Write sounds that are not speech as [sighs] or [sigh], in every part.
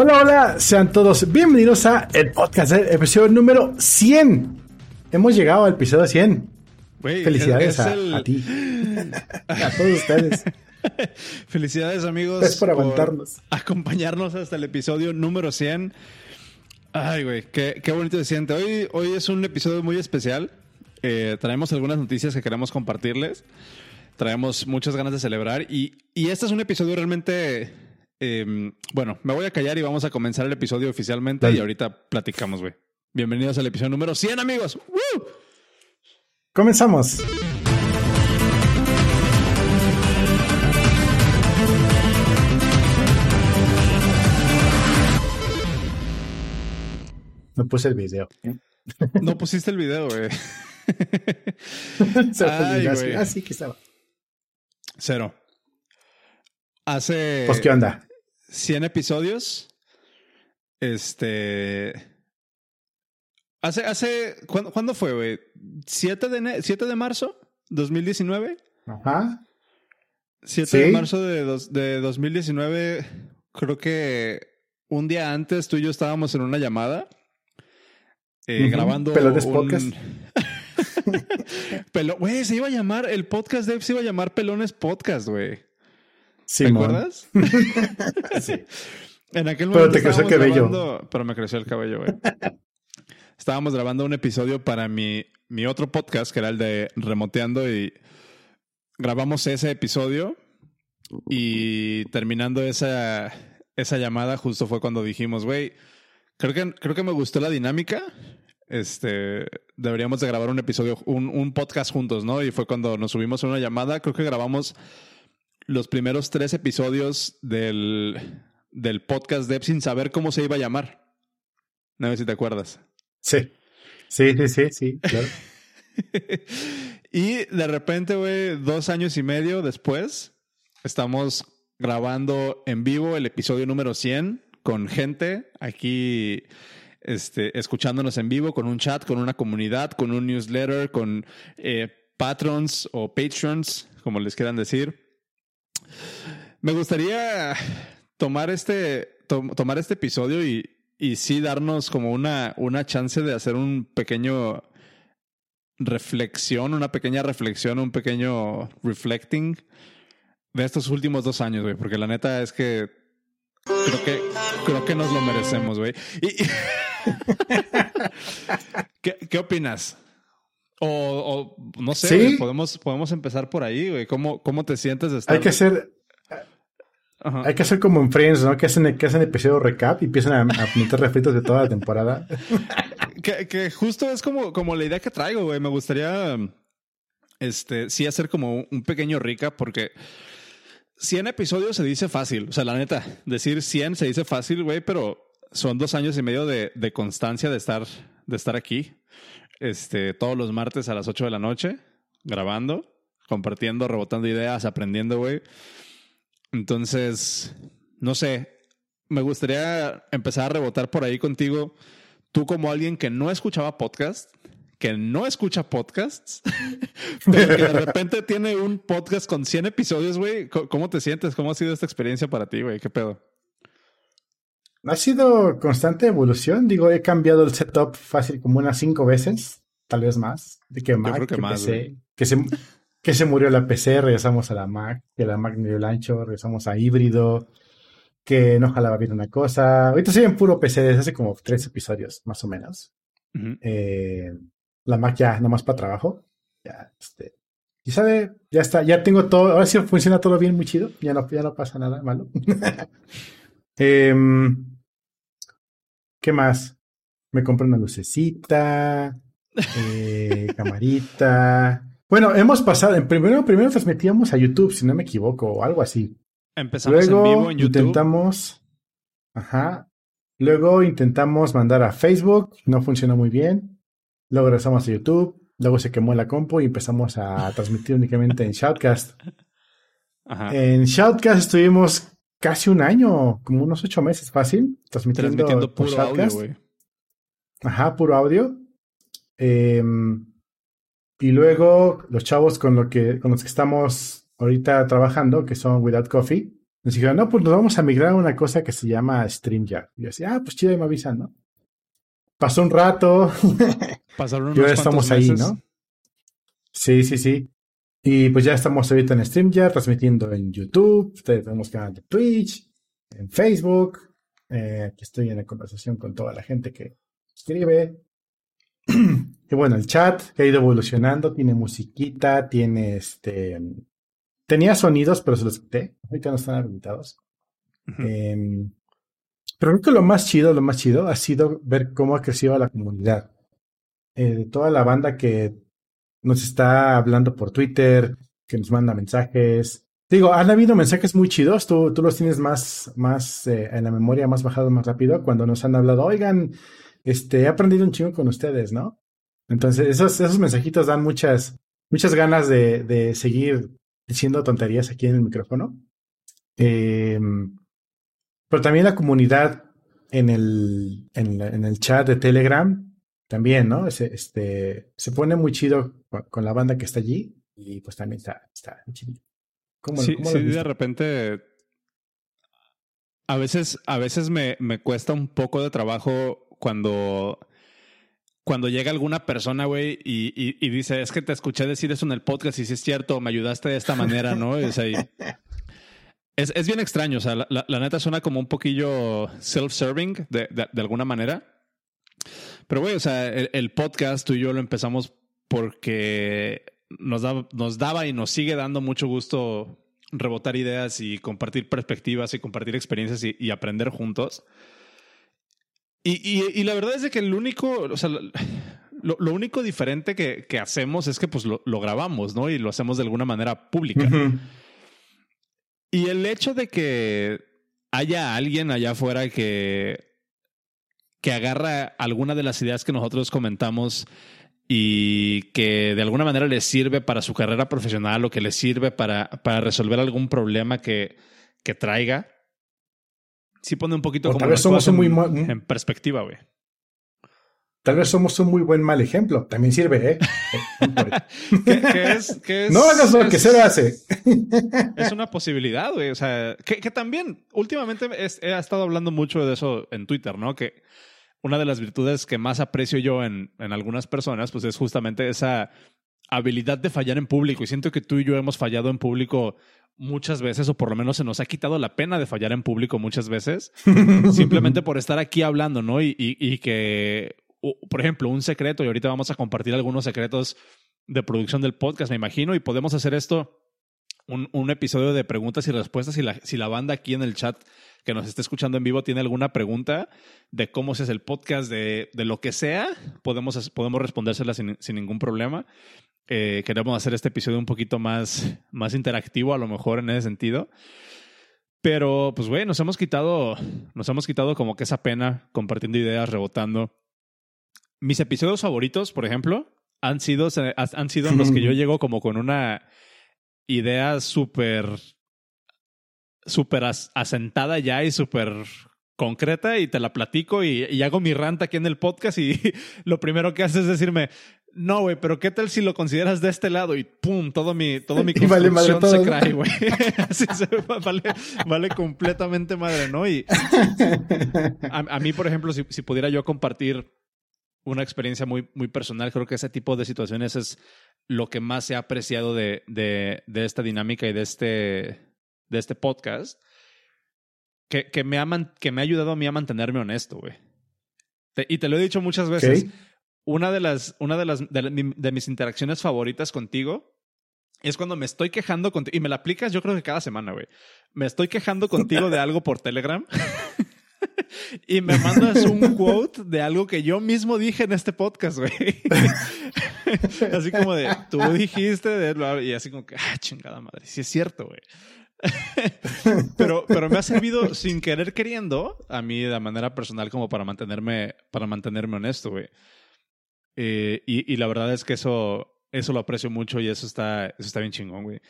Hola, hola, sean todos bienvenidos a el podcast, el episodio número 100. Hemos llegado al episodio 100. Felicidades a, ti, a todos ustedes. [laughs] Felicidades amigos. Gracias por aguantarnos. acompañarnos hasta el episodio número 100. Ay, güey, qué, qué bonito se siente. Hoy, hoy es un episodio muy especial. Eh, traemos algunas noticias que queremos compartirles. Traemos muchas ganas de celebrar. Y, y este es un episodio realmente Em, bueno, me voy a callar y vamos a comenzar el episodio oficialmente y ahorita platicamos, güey. Bienvenidos al episodio número 100, amigos. Comenzamos. No puse el video. No pusiste el video, güey. [laughs] Así que estaba. Cero. Hace. Pues, ¿qué onda? 100 episodios. Este. Hace, hace, ¿cuándo, fue, güey? ¿7 de, ¿7 de marzo? ¿2019? Ajá. 7 de marzo de, de 2019. Creo que un día antes tú y yo estábamos en una llamada. Eh, grabando. Pelones Podcast. [laughs] Güey, se iba a llamar. El podcast de se iba a llamar Pelones Podcast, güey. ¿Te acuerdas? [laughs] sí. En aquel momento. Pero te creció el cabello. pero me creció el cabello, güey. [laughs] estábamos grabando un episodio para mi, mi otro podcast, que era el de Remoteando, y grabamos ese episodio. Y terminando esa, esa llamada, justo fue cuando dijimos, güey, creo que, creo que me gustó la dinámica. Este, deberíamos de grabar un episodio, un, un podcast juntos, ¿no? Y fue cuando nos subimos a una llamada. Creo que grabamos los primeros tres episodios del, del podcast Dev sin saber cómo se iba a llamar. No sé si te acuerdas. Sí. Sí, sí, sí, sí, claro. [laughs] y de repente, güey, dos años y medio después, estamos grabando en vivo el episodio número 100 con gente aquí este, escuchándonos en vivo, con un chat, con una comunidad, con un newsletter, con eh, patrons o patrons, como les quieran decir. Me gustaría tomar este, tomar este episodio y, y sí darnos como una, una chance de hacer un pequeño reflexión, una pequeña reflexión, un pequeño reflecting de estos últimos dos años, güey, porque la neta es que creo que creo que nos lo merecemos, güey. [laughs] ¿Qué, ¿Qué, opinas? O, o no sé, podemos, podemos empezar por ahí, güey. ¿Cómo, ¿Cómo te sientes de estar? Hay que hacer. Hay que hacer como en Friends, ¿no? Que hacen, que hacen episodio recap y empiezan a, a meter refritos de toda la temporada. [laughs] que, que, justo es como, como la idea que traigo, güey. Me gustaría este, sí hacer como un pequeño recap porque 100 episodios se dice fácil. O sea, la neta, decir 100 se dice fácil, güey, pero son dos años y medio de, de constancia de estar, de estar aquí este, todos los martes a las 8 de la noche, grabando, compartiendo, rebotando ideas, aprendiendo, güey. Entonces, no sé, me gustaría empezar a rebotar por ahí contigo. Tú como alguien que no escuchaba podcast, que no escucha podcasts, [laughs] pero que de repente tiene un podcast con 100 episodios, güey. ¿Cómo te sientes? ¿Cómo ha sido esta experiencia para ti, güey? ¿Qué pedo? Ha sido constante evolución. Digo, he cambiado el setup fácil como unas cinco veces, tal vez más. De que Mac, que, PC, que se, que se murió la PC, regresamos a la Mac, que la Mac me dio el ancho, regresamos a híbrido, que no jalaba bien una cosa. Ahorita estoy en puro PC desde hace como tres episodios, más o menos. Eh, la Mac ya nomás para trabajo. Ya, este. Y sabe, ya está, ya tengo todo, ahora sí funciona todo bien, muy chido. Ya no, ya no pasa nada malo. [laughs] Em, ¿Qué más? Me compré una lucecita, eh, [laughs] camarita. Bueno, hemos pasado, en primero, primero transmitíamos a YouTube, si no me equivoco, o algo así. Empezamos Luego, en vivo en YouTube. Intentamos, ajá. Luego intentamos mandar a Facebook, no funcionó muy bien. Luego regresamos a YouTube, luego se quemó la compu y empezamos a transmitir únicamente en Shoutcast. [laughs] Ajá. En Shoutcast estuvimos casi un año, como unos ocho meses fácil, transmitiendo, transmitiendo puro audio, güey. Ajá, puro audio. Em, y luego los chavos con, lo que, con los que estamos ahorita trabajando, que son Without Coffee, nos dijeron, no, pues nos vamos a migrar a una cosa que se llama StreamYard. Y yo decía, ah, pues chido, y me avisan, ¿no? Pasó un rato. Pasaron [laughs] y ahora estamos ahí, ¿no? Sí, sí, sí. Y pues ya estamos ahorita en StreamYard, transmitiendo en YouTube, tenemos canal de Twitch, en Facebook. Eh, aquí estoy en la conversación con toda la gente que escribe. [clears throat] y bueno, el chat que ha ido evolucionando, tiene musiquita, tiene este... Tenía sonidos, pero se los quité. Ahorita no están habilitados. Em, pero creo que lo más chido, lo más chido ha sido ver cómo ha crecido la comunidad. Eh, de toda la banda que nos está hablando por Twitter, que nos manda mensajes. Digo, han habido mensajes muy chidos, tú, tú los tienes más, más eh, en la memoria, más bajado, más rápido, cuando nos han hablado, oigan, este, he aprendido un chingo con ustedes, ¿no? Entonces, esos, esos mensajitos dan muchas, muchas ganas de, de seguir diciendo tonterías aquí en el micrófono. Em, pero también la comunidad en el, en, el chat de Telegram, también, ¿no? este, se pone muy chido con, la banda que está allí y pues también está, está chido. sí, sí de repente a veces, a veces me, me, cuesta un poco de trabajo cuando, cuando llega alguna persona, güey, y, y, dice, es que te escuché decir eso en el podcast y si es cierto, me ayudaste de esta manera, ¿no? Es, ahí, [laughs] es, es, bien extraño, o sea, la, la, neta suena como un poquillo self-serving de, de, alguna manera. Pero, güey, o sea, el, el, podcast tú y yo lo empezamos porque nos, nos daba y nos sigue dando mucho gusto rebotar ideas y compartir perspectivas y compartir experiencias y aprender juntos. Y, la verdad es de que el único, o sea, lo, único diferente que, que, hacemos es que pues lo, grabamos, ¿no? Y lo hacemos de alguna manera pública. Y el hecho de que haya alguien allá afuera que, que agarra alguna de las ideas que nosotros comentamos y que de alguna manera le sirve para su carrera profesional o que le sirve para, para resolver algún problema que, que traiga, sí pone un poquito como tal vez somos un muy en perspectiva, güey. Tal vez somos un muy buen mal ejemplo. También sirve, ¿eh? [laughs] ¿Qué, es, es, no hagas lo que se lo hace. es una posibilidad, güey. O sea, que, que también últimamente he estado hablando mucho de eso en Twitter, ¿no? Que una de las virtudes que más aprecio yo en, en algunas personas, pues es justamente esa habilidad de fallar en público. Y siento que tú y yo hemos fallado en público muchas veces, o por lo menos se nos ha quitado la pena de fallar en público muchas veces, [laughs] simplemente por estar aquí hablando, ¿no? Y, y, que, por ejemplo, un secreto, y ahorita vamos a compartir algunos secretos de producción del podcast, me imagino, y podemos hacer esto, un, un episodio de preguntas y respuestas, si la, si la banda aquí en el chat que nos esté escuchando en vivo tiene alguna pregunta de cómo se hace el podcast, de, de lo que sea, podemos, podemos respondérsela sin, sin ningún problema. Eh, queremos hacer este episodio un poquito más, más interactivo, a lo mejor en ese sentido. Pero, pues, güey, nos hemos quitado, nos hemos quitado como que esa pena compartiendo ideas, rebotando. Mis episodios favoritos, por ejemplo, han sido, han sido en los que yo llego como con una idea súper, súper asentada ya y súper concreta y te la platico y, y, hago mi rant aquí en el podcast y [laughs] lo primero que haces es decirme, no, güey, pero ¿qué tal si lo consideras de este lado? Y pum, todo mi, todo mi [laughs] construcción se cae, güey. [laughs] Así se vale, vale completamente madre, ¿no? Y a, mí, por ejemplo, si, si, pudiera yo compartir una experiencia muy, muy personal, creo que ese tipo de situaciones es lo que más he apreciado de, de, de esta dinámica y de este, de este podcast. Que, que, me ha, que me ha ayudado a mí a mantenerme honesto, güey. y te lo he dicho muchas veces una de las, una de las, de, mis interacciones favoritas contigo es cuando me estoy quejando contigo, y me la aplicas yo creo que cada semana, güey. Me estoy quejando contigo de [laughs] algo por Telegram. [laughs] y me mandas un quote de algo que yo mismo dije en este podcast, güey. [laughs] así como de, tú dijiste, de, y así como que, ah, chingada madre, sí es cierto, güey. [laughs] pero, pero me ha servido sin querer queriendo a mí de manera personal como para mantenerme, para mantenerme honesto, güey. Eh, y, y, la verdad es que eso, eso lo aprecio mucho y eso está, eso está bien chingón, güey.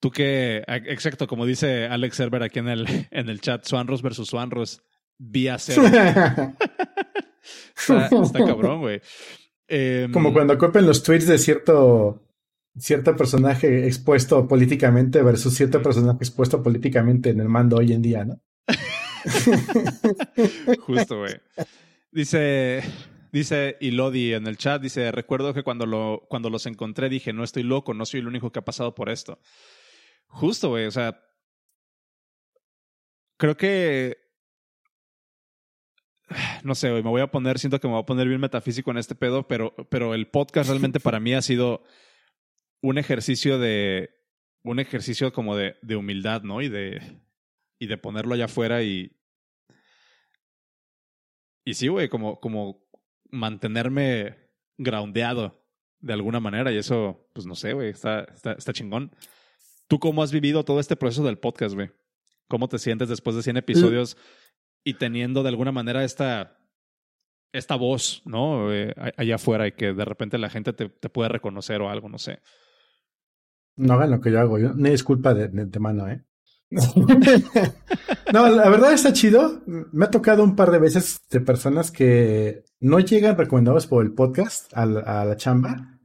Tú que, exacto, como dice Alex Server aquí en el, [laughs] en el chat, Swanros versus Swanros, vía cero. [laughs] está, está, cabrón, güey. Em, como cuando copian los tweets de cierto cierto personaje expuesto políticamente versus cierto personaje expuesto políticamente en el mando hoy en día, ¿no? [laughs] Justo, güey. Dice, dice Ilodi en el chat, dice, recuerdo que cuando, lo, cuando los encontré dije, no estoy loco, no soy el único que ha pasado por esto. Justo, güey, o sea, creo que [sighs] no sé, güey, me voy a poner, siento que me voy a poner bien metafísico en este pedo, pero, pero el podcast realmente para mí ha sido un ejercicio de, un ejercicio como de, de humildad, ¿no? Y de, y de ponerlo allá afuera y, y sí, güey, como, como mantenerme groundeado de alguna manera y eso, pues no sé, güey, está, está, está chingón. ¿Tú cómo has vivido todo este proceso del podcast, güey? ¿Cómo te sientes después de 100 episodios y teniendo de alguna manera esta, esta voz, ¿no? Eh, allá afuera y que de repente la gente te, te, puede reconocer o algo, no sé. No hagan lo que yo hago, yo, ni disculpa de, mano, ¿eh? [laughs] no, la verdad está chido. Me ha tocado un par de veces de personas que no llegan recomendados por el podcast a la, a la chamba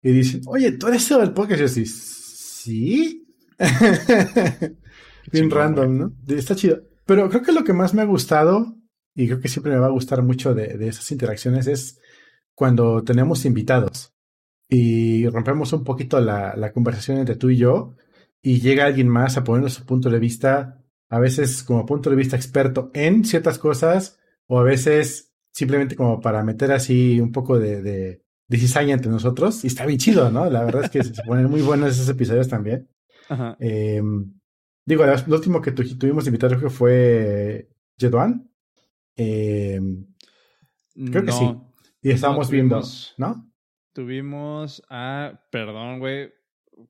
y dicen, oye, ¿tú eres el podcast? Y yo sí, [laughs] Bien random, ¿no? Está chido. Pero creo que lo que más me ha gustado, y creo que siempre me va a gustar mucho de, de esas interacciones, es cuando tenemos invitados y rompemos un poquito la, la, conversación entre tú y yo y llega alguien más a ponernos su punto de vista, a veces como punto de vista experto en ciertas cosas o a veces simplemente como para meter así un poco de, de, de cizaña entre nosotros. Y está bien chido, ¿no? La verdad es que se ponen muy buenos esos episodios también. Ajá. Eh, Digo, el último que tuvimos invitado que fue Jeduan. Eh, creo que sí. Y estábamos viendo, ¿no? Tuvimos a. Perdón, güey.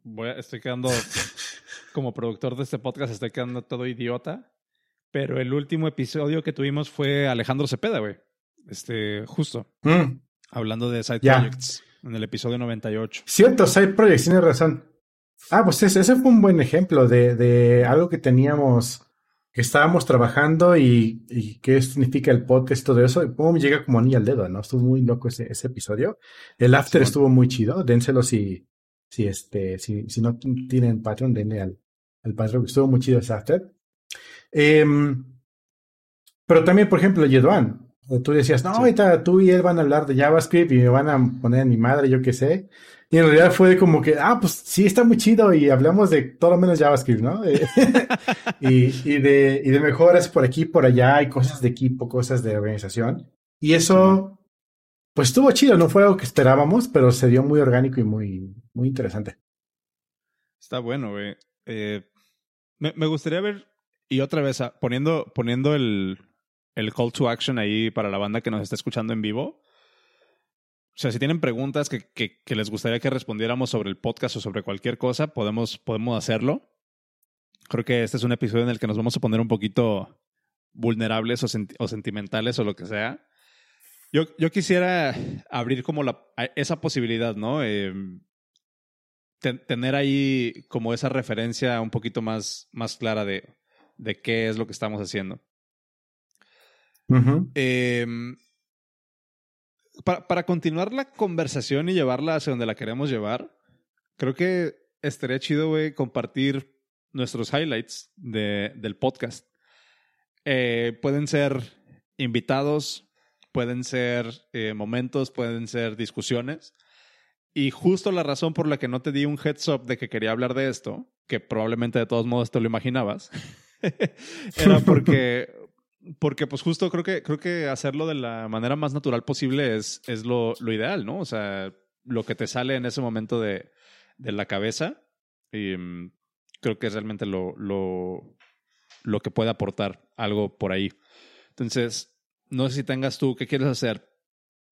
Voy estoy quedando. [laughs] como productor de este podcast, estoy quedando todo idiota. Pero el último episodio que tuvimos fue Alejandro Cepeda, güey. Este, justo. Mm. Hablando de Side Projects. En el episodio 98. Cierto, Side Projects, tienes razón. Ah, pues ese, ese fue un buen ejemplo de, de, algo que teníamos, que estábamos trabajando y, y qué significa el podcast, todo eso, y pum, llega como anillo al dedo, ¿no? Estuvo muy loco ese, ese episodio. El after estuvo muy chido, dénselo si, si este, si, si no tienen Patreon, denle al, al Patreon, estuvo muy chido ese after. Eh, pero también, por ejemplo, Yeduan, tú decías, no, ahorita tú y él van a hablar de JavaScript y me van a poner a mi madre, yo qué sé. Y en realidad fue como que, ah, pues sí, está muy chido y hablamos de todo menos JavaScript, ¿no? [laughs] y, y, de, y de mejoras por aquí, por allá, y cosas de equipo, cosas de organización. Y eso, pues estuvo chido, no fue algo que esperábamos, pero se dio muy orgánico y muy, muy interesante. Está bueno, güey. Eh, me, me, gustaría ver, y otra vez, ah, poniendo, poniendo el, el call to action ahí para la banda que nos está escuchando en vivo o sea, si tienen preguntas que, que, les gustaría que respondiéramos sobre el podcast o sobre cualquier cosa, podemos, podemos hacerlo. Creo que este es un episodio en el que nos vamos a poner un poquito vulnerables o, o sentimentales o lo que sea. Yo, yo quisiera abrir como la, esa posibilidad, ¿no? Eh, tener ahí como esa referencia un poquito más, más clara de, de qué es lo que estamos haciendo. Eh, para, para continuar la conversación y llevarla hacia donde la queremos llevar, creo que estaría chido, güey, compartir nuestros highlights de, del podcast. Eh, pueden ser invitados, pueden ser eh, momentos, pueden ser discusiones. Y justo la razón por la que no te di un heads up de que quería hablar de esto, que probablemente de todos modos te lo imaginabas, [laughs] era [laughs] porque porque pues justo creo que, creo que hacerlo de la manera más natural posible es, es lo, lo ideal, ¿no? O sea, lo que te sale en ese momento de, de la cabeza, mm, creo que es realmente lo, lo, lo que puede aportar algo por ahí. Entonces, no sé si tengas tú, ¿qué quieres hacer?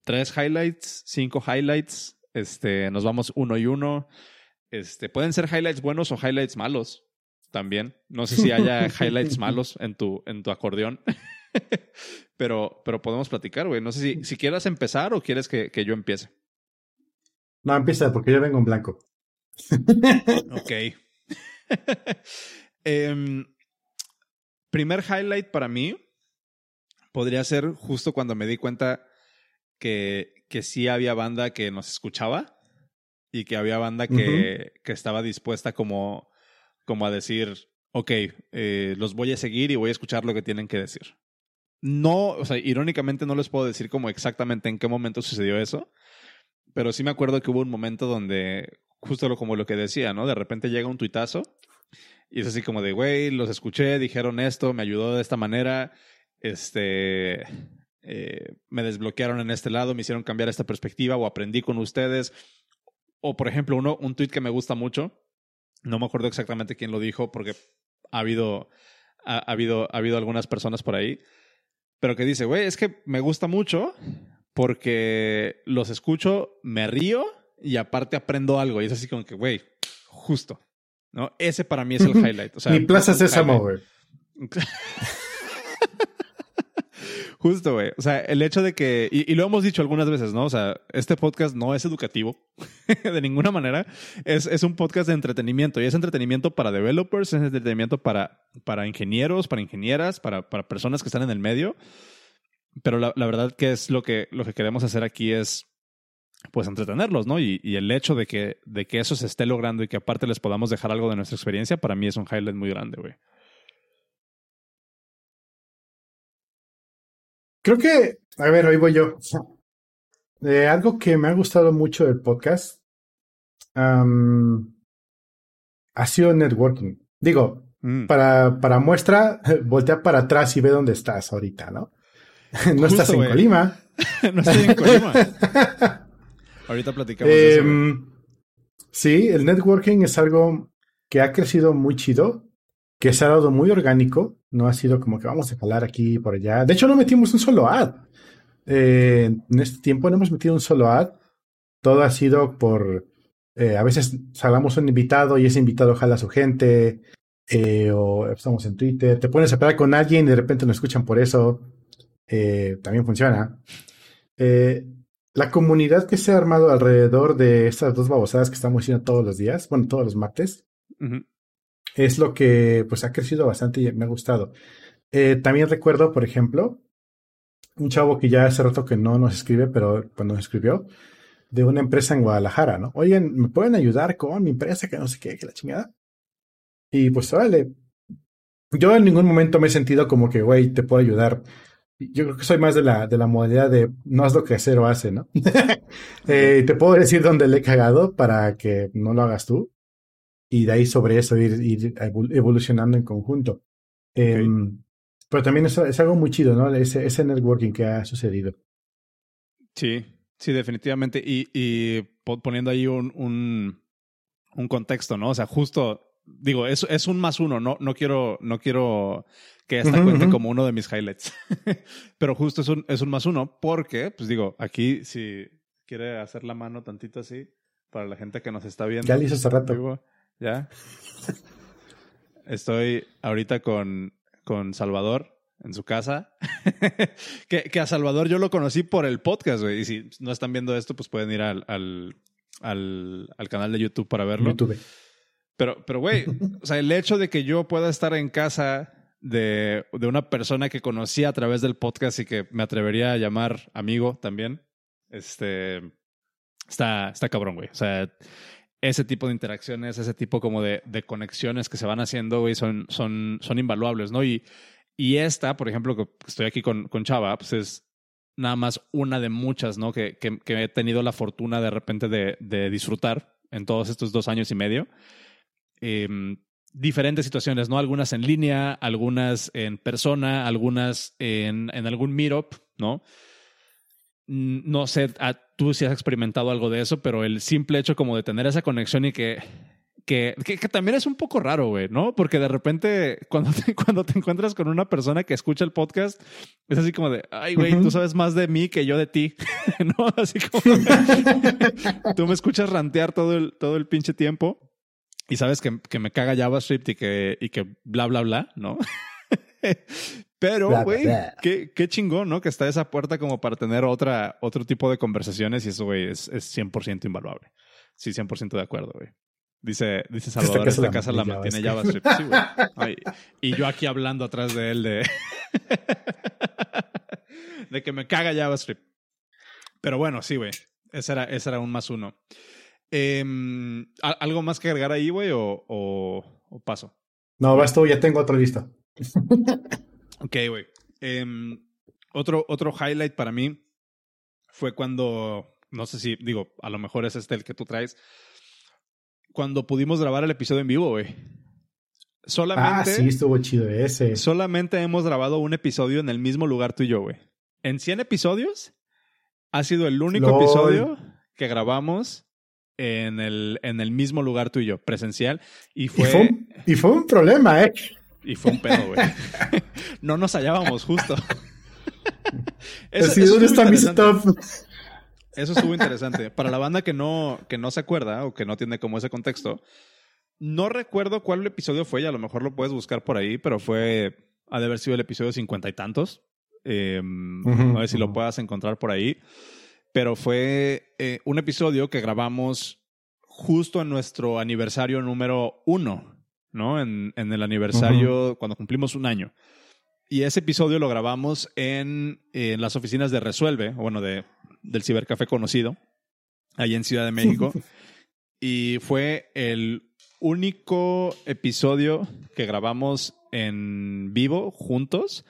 ¿Tres highlights? ¿Cinco highlights? Este, nos vamos uno y uno. Este, pueden ser highlights buenos o highlights malos también. No sé si haya [laughs] highlights malos en tu, en tu acordeón. [laughs] pero, pero podemos platicar, güey. No sé si, si quieras empezar o quieres que, que yo empiece. No, empieza porque yo vengo en blanco. [laughs] ok. eh, primer highlight para mí podría ser justo cuando me di cuenta que, que sí había banda que nos escuchaba. y que había banda que, que estaba dispuesta como, como a decir, ok, eh, los voy a seguir y voy a escuchar lo que tienen que decir. No, o sea, irónicamente no les puedo decir como exactamente en qué momento sucedió eso, pero sí me acuerdo que hubo un momento donde, justo como lo que decía, ¿no? De repente llega un tuitazo y es así como de, güey, los escuché, dijeron esto, me ayudó de esta manera, este, eh, me desbloquearon en este lado, me hicieron cambiar esta perspectiva o aprendí con ustedes. O, por ejemplo, uno, un tweet que me gusta mucho, no me acuerdo exactamente quién lo dijo porque ha habido, ha, habido, ha habido algunas personas por ahí, pero que dice, güey, es que me gusta mucho porque los escucho, me río y aparte aprendo algo. Y es así como que, güey, justo. ¿no? Ese para mí es el highlight. O sea, Mi plaza Sésamo, güey. [laughs] Justo, güey. O sea, el hecho de que, y, lo hemos dicho algunas veces, ¿no? O sea, este podcast no es educativo [laughs] de ninguna manera. Es, es, un podcast de entretenimiento y es entretenimiento para developers, es entretenimiento para, para ingenieros, para ingenieras, para, para personas que están en el medio. Pero la, la, verdad que es lo que, lo que queremos hacer aquí es pues entretenerlos, ¿no? Y, y, el hecho de que, de que eso se esté logrando y que aparte les podamos dejar algo de nuestra experiencia, para mí es un highlight muy grande, güey. Creo que, a ver, hoy voy yo. Eh, algo que me ha gustado mucho del podcast ha sido networking. Digo, mm. para, para muestra, [laughs] voltea para atrás y ve dónde estás ahorita, ¿no? [laughs] no estás en Colima. [laughs] no estoy en Colima. ahorita platicamos de eso. Em, sí, el networking es algo que ha crecido muy chido que se ha dado muy orgánico, no ha sido como que vamos a jalar aquí y por allá. De hecho, no metimos un solo ad. Eh, en este tiempo no hemos metido un solo ad. Todo ha sido por... Eh, a veces salamos un invitado y ese invitado jala a su gente, eh, o estamos en Twitter, te pones a hablar con alguien y de repente nos escuchan por eso. también funciona. la comunidad que se ha armado alrededor de estas dos babosadas que estamos haciendo todos los días, bueno, todos los martes, es lo que pues ha crecido bastante y me ha gustado. Eh, también recuerdo, por ejemplo, un chavo que ya hace rato que no nos escribe, pero cuando nos escribió, de una empresa en Guadalajara, ¿no? Oigan, ¿me pueden ayudar con mi empresa? Que no sé qué, que la chingada. Y pues, vale. Yo en ningún momento me he sentido como que, güey, te puedo ayudar. Yo creo que soy más de la, de la modalidad de no haz lo que cero hace, ¿no? [laughs] eh, te puedo decir dónde le he cagado para que no lo hagas tú y de ahí sobre eso ir, evolucionando en conjunto. Em, pero también es, algo muy chido, ¿no? Ese, ese networking que ha sucedido. Sí, sí, definitivamente. Y, y poniendo ahí un, un, un, contexto, ¿no? O sea, justo, digo, es, es un más uno, no, no, quiero, no quiero que esta cuente como uno de mis highlights. [laughs] pero justo es un, es un más uno porque, pues digo, aquí si quiere hacer la mano tantito así, para la gente que nos está viendo. Ya lo hizo hace rato. ¿Ya? Estoy ahorita con, con Salvador en su casa. [laughs] que, que, a Salvador yo lo conocí por el podcast, güey. Y si no están viendo esto, pues pueden ir al, al, al, al canal de YouTube para verlo. YouTube. Pero, pero, güey, o sea, el hecho de que yo pueda estar en casa de, de una persona que conocí a través del podcast y que me atrevería a llamar amigo también, este, está, está cabrón, güey. O sea, ese tipo de interacciones, ese tipo como de, de conexiones que se van haciendo, güey, son, son, son invaluables, ¿no? Y, y esta, por ejemplo, que estoy aquí con, con Chava, pues es nada más una de muchas, ¿no? Que, que, he tenido la fortuna de repente de, de, disfrutar en todos estos dos años y medio. Em, diferentes situaciones, ¿no? Algunas en línea, algunas en persona, algunas en, en algún meetup, ¿no? No sé, tú si has experimentado algo de eso, pero el simple hecho como de tener esa conexión y que que, que, también es un poco raro, güey, ¿no? Porque de repente cuando te, [laughs] cuando te encuentras con una persona que escucha el podcast, es así como de, ay, güey, tú sabes más de mí que yo de ti, [laughs] ¿no? Así como, [laughs] tú me escuchas rantear todo el, todo el pinche tiempo y sabes que, que me caga JavaScript y que, y que bla, bla, bla, ¿no? Pero, güey, qué, qué, chingón, ¿no? Que está esa puerta como para tener otra, otro tipo de conversaciones y eso, güey, es, es 100% invaluable. Sí, 100% de acuerdo, güey. Dice, dice Salvador, esta casa, la, mantiene JavaScript. Sí, güey. [laughs] y yo aquí hablando atrás de él de... [laughs] de que me caga JavaScript. Pero bueno, sí, güey. Ese era, ese era un más uno. Em, ¿Algo más que agregar ahí, güey, o, o, paso? No, basta, ya tengo otro listo. [laughs] ok, güey. Em, otro, otro highlight para mí fue cuando, no sé si, digo, a lo mejor es este el que tú traes, cuando pudimos grabar el episodio en vivo, güey. Solamente. Ah, sí, estuvo chido ese. Solamente hemos grabado un episodio en el mismo lugar tú y yo, güey. En 100 episodios, ha sido el único episodio que grabamos en el, en el mismo lugar tú y yo, presencial. Y fue, y fue, un, problema, ¿eh? Y fue un pedo, güey. [laughs] no nos hallábamos justo. [laughs] eso, eso está mi stop? Eso estuvo interesante. Para la banda que no, que no se acuerda o que no tiene como ese contexto, no recuerdo cuál episodio fue y a lo mejor lo puedes buscar por ahí, pero fue, ha de haber sido el episodio cincuenta y tantos. Eh, no sé si lo puedas encontrar por ahí pero fue eh, un episodio que grabamos justo en nuestro aniversario número uno, ¿no? En, en el aniversario cuando cumplimos un año. Y ese episodio lo grabamos en, en las oficinas de Resuelve, bueno, de, del cibercafé conocido, ahí en Ciudad de México. [laughs] y fue el único episodio que grabamos en vivo juntos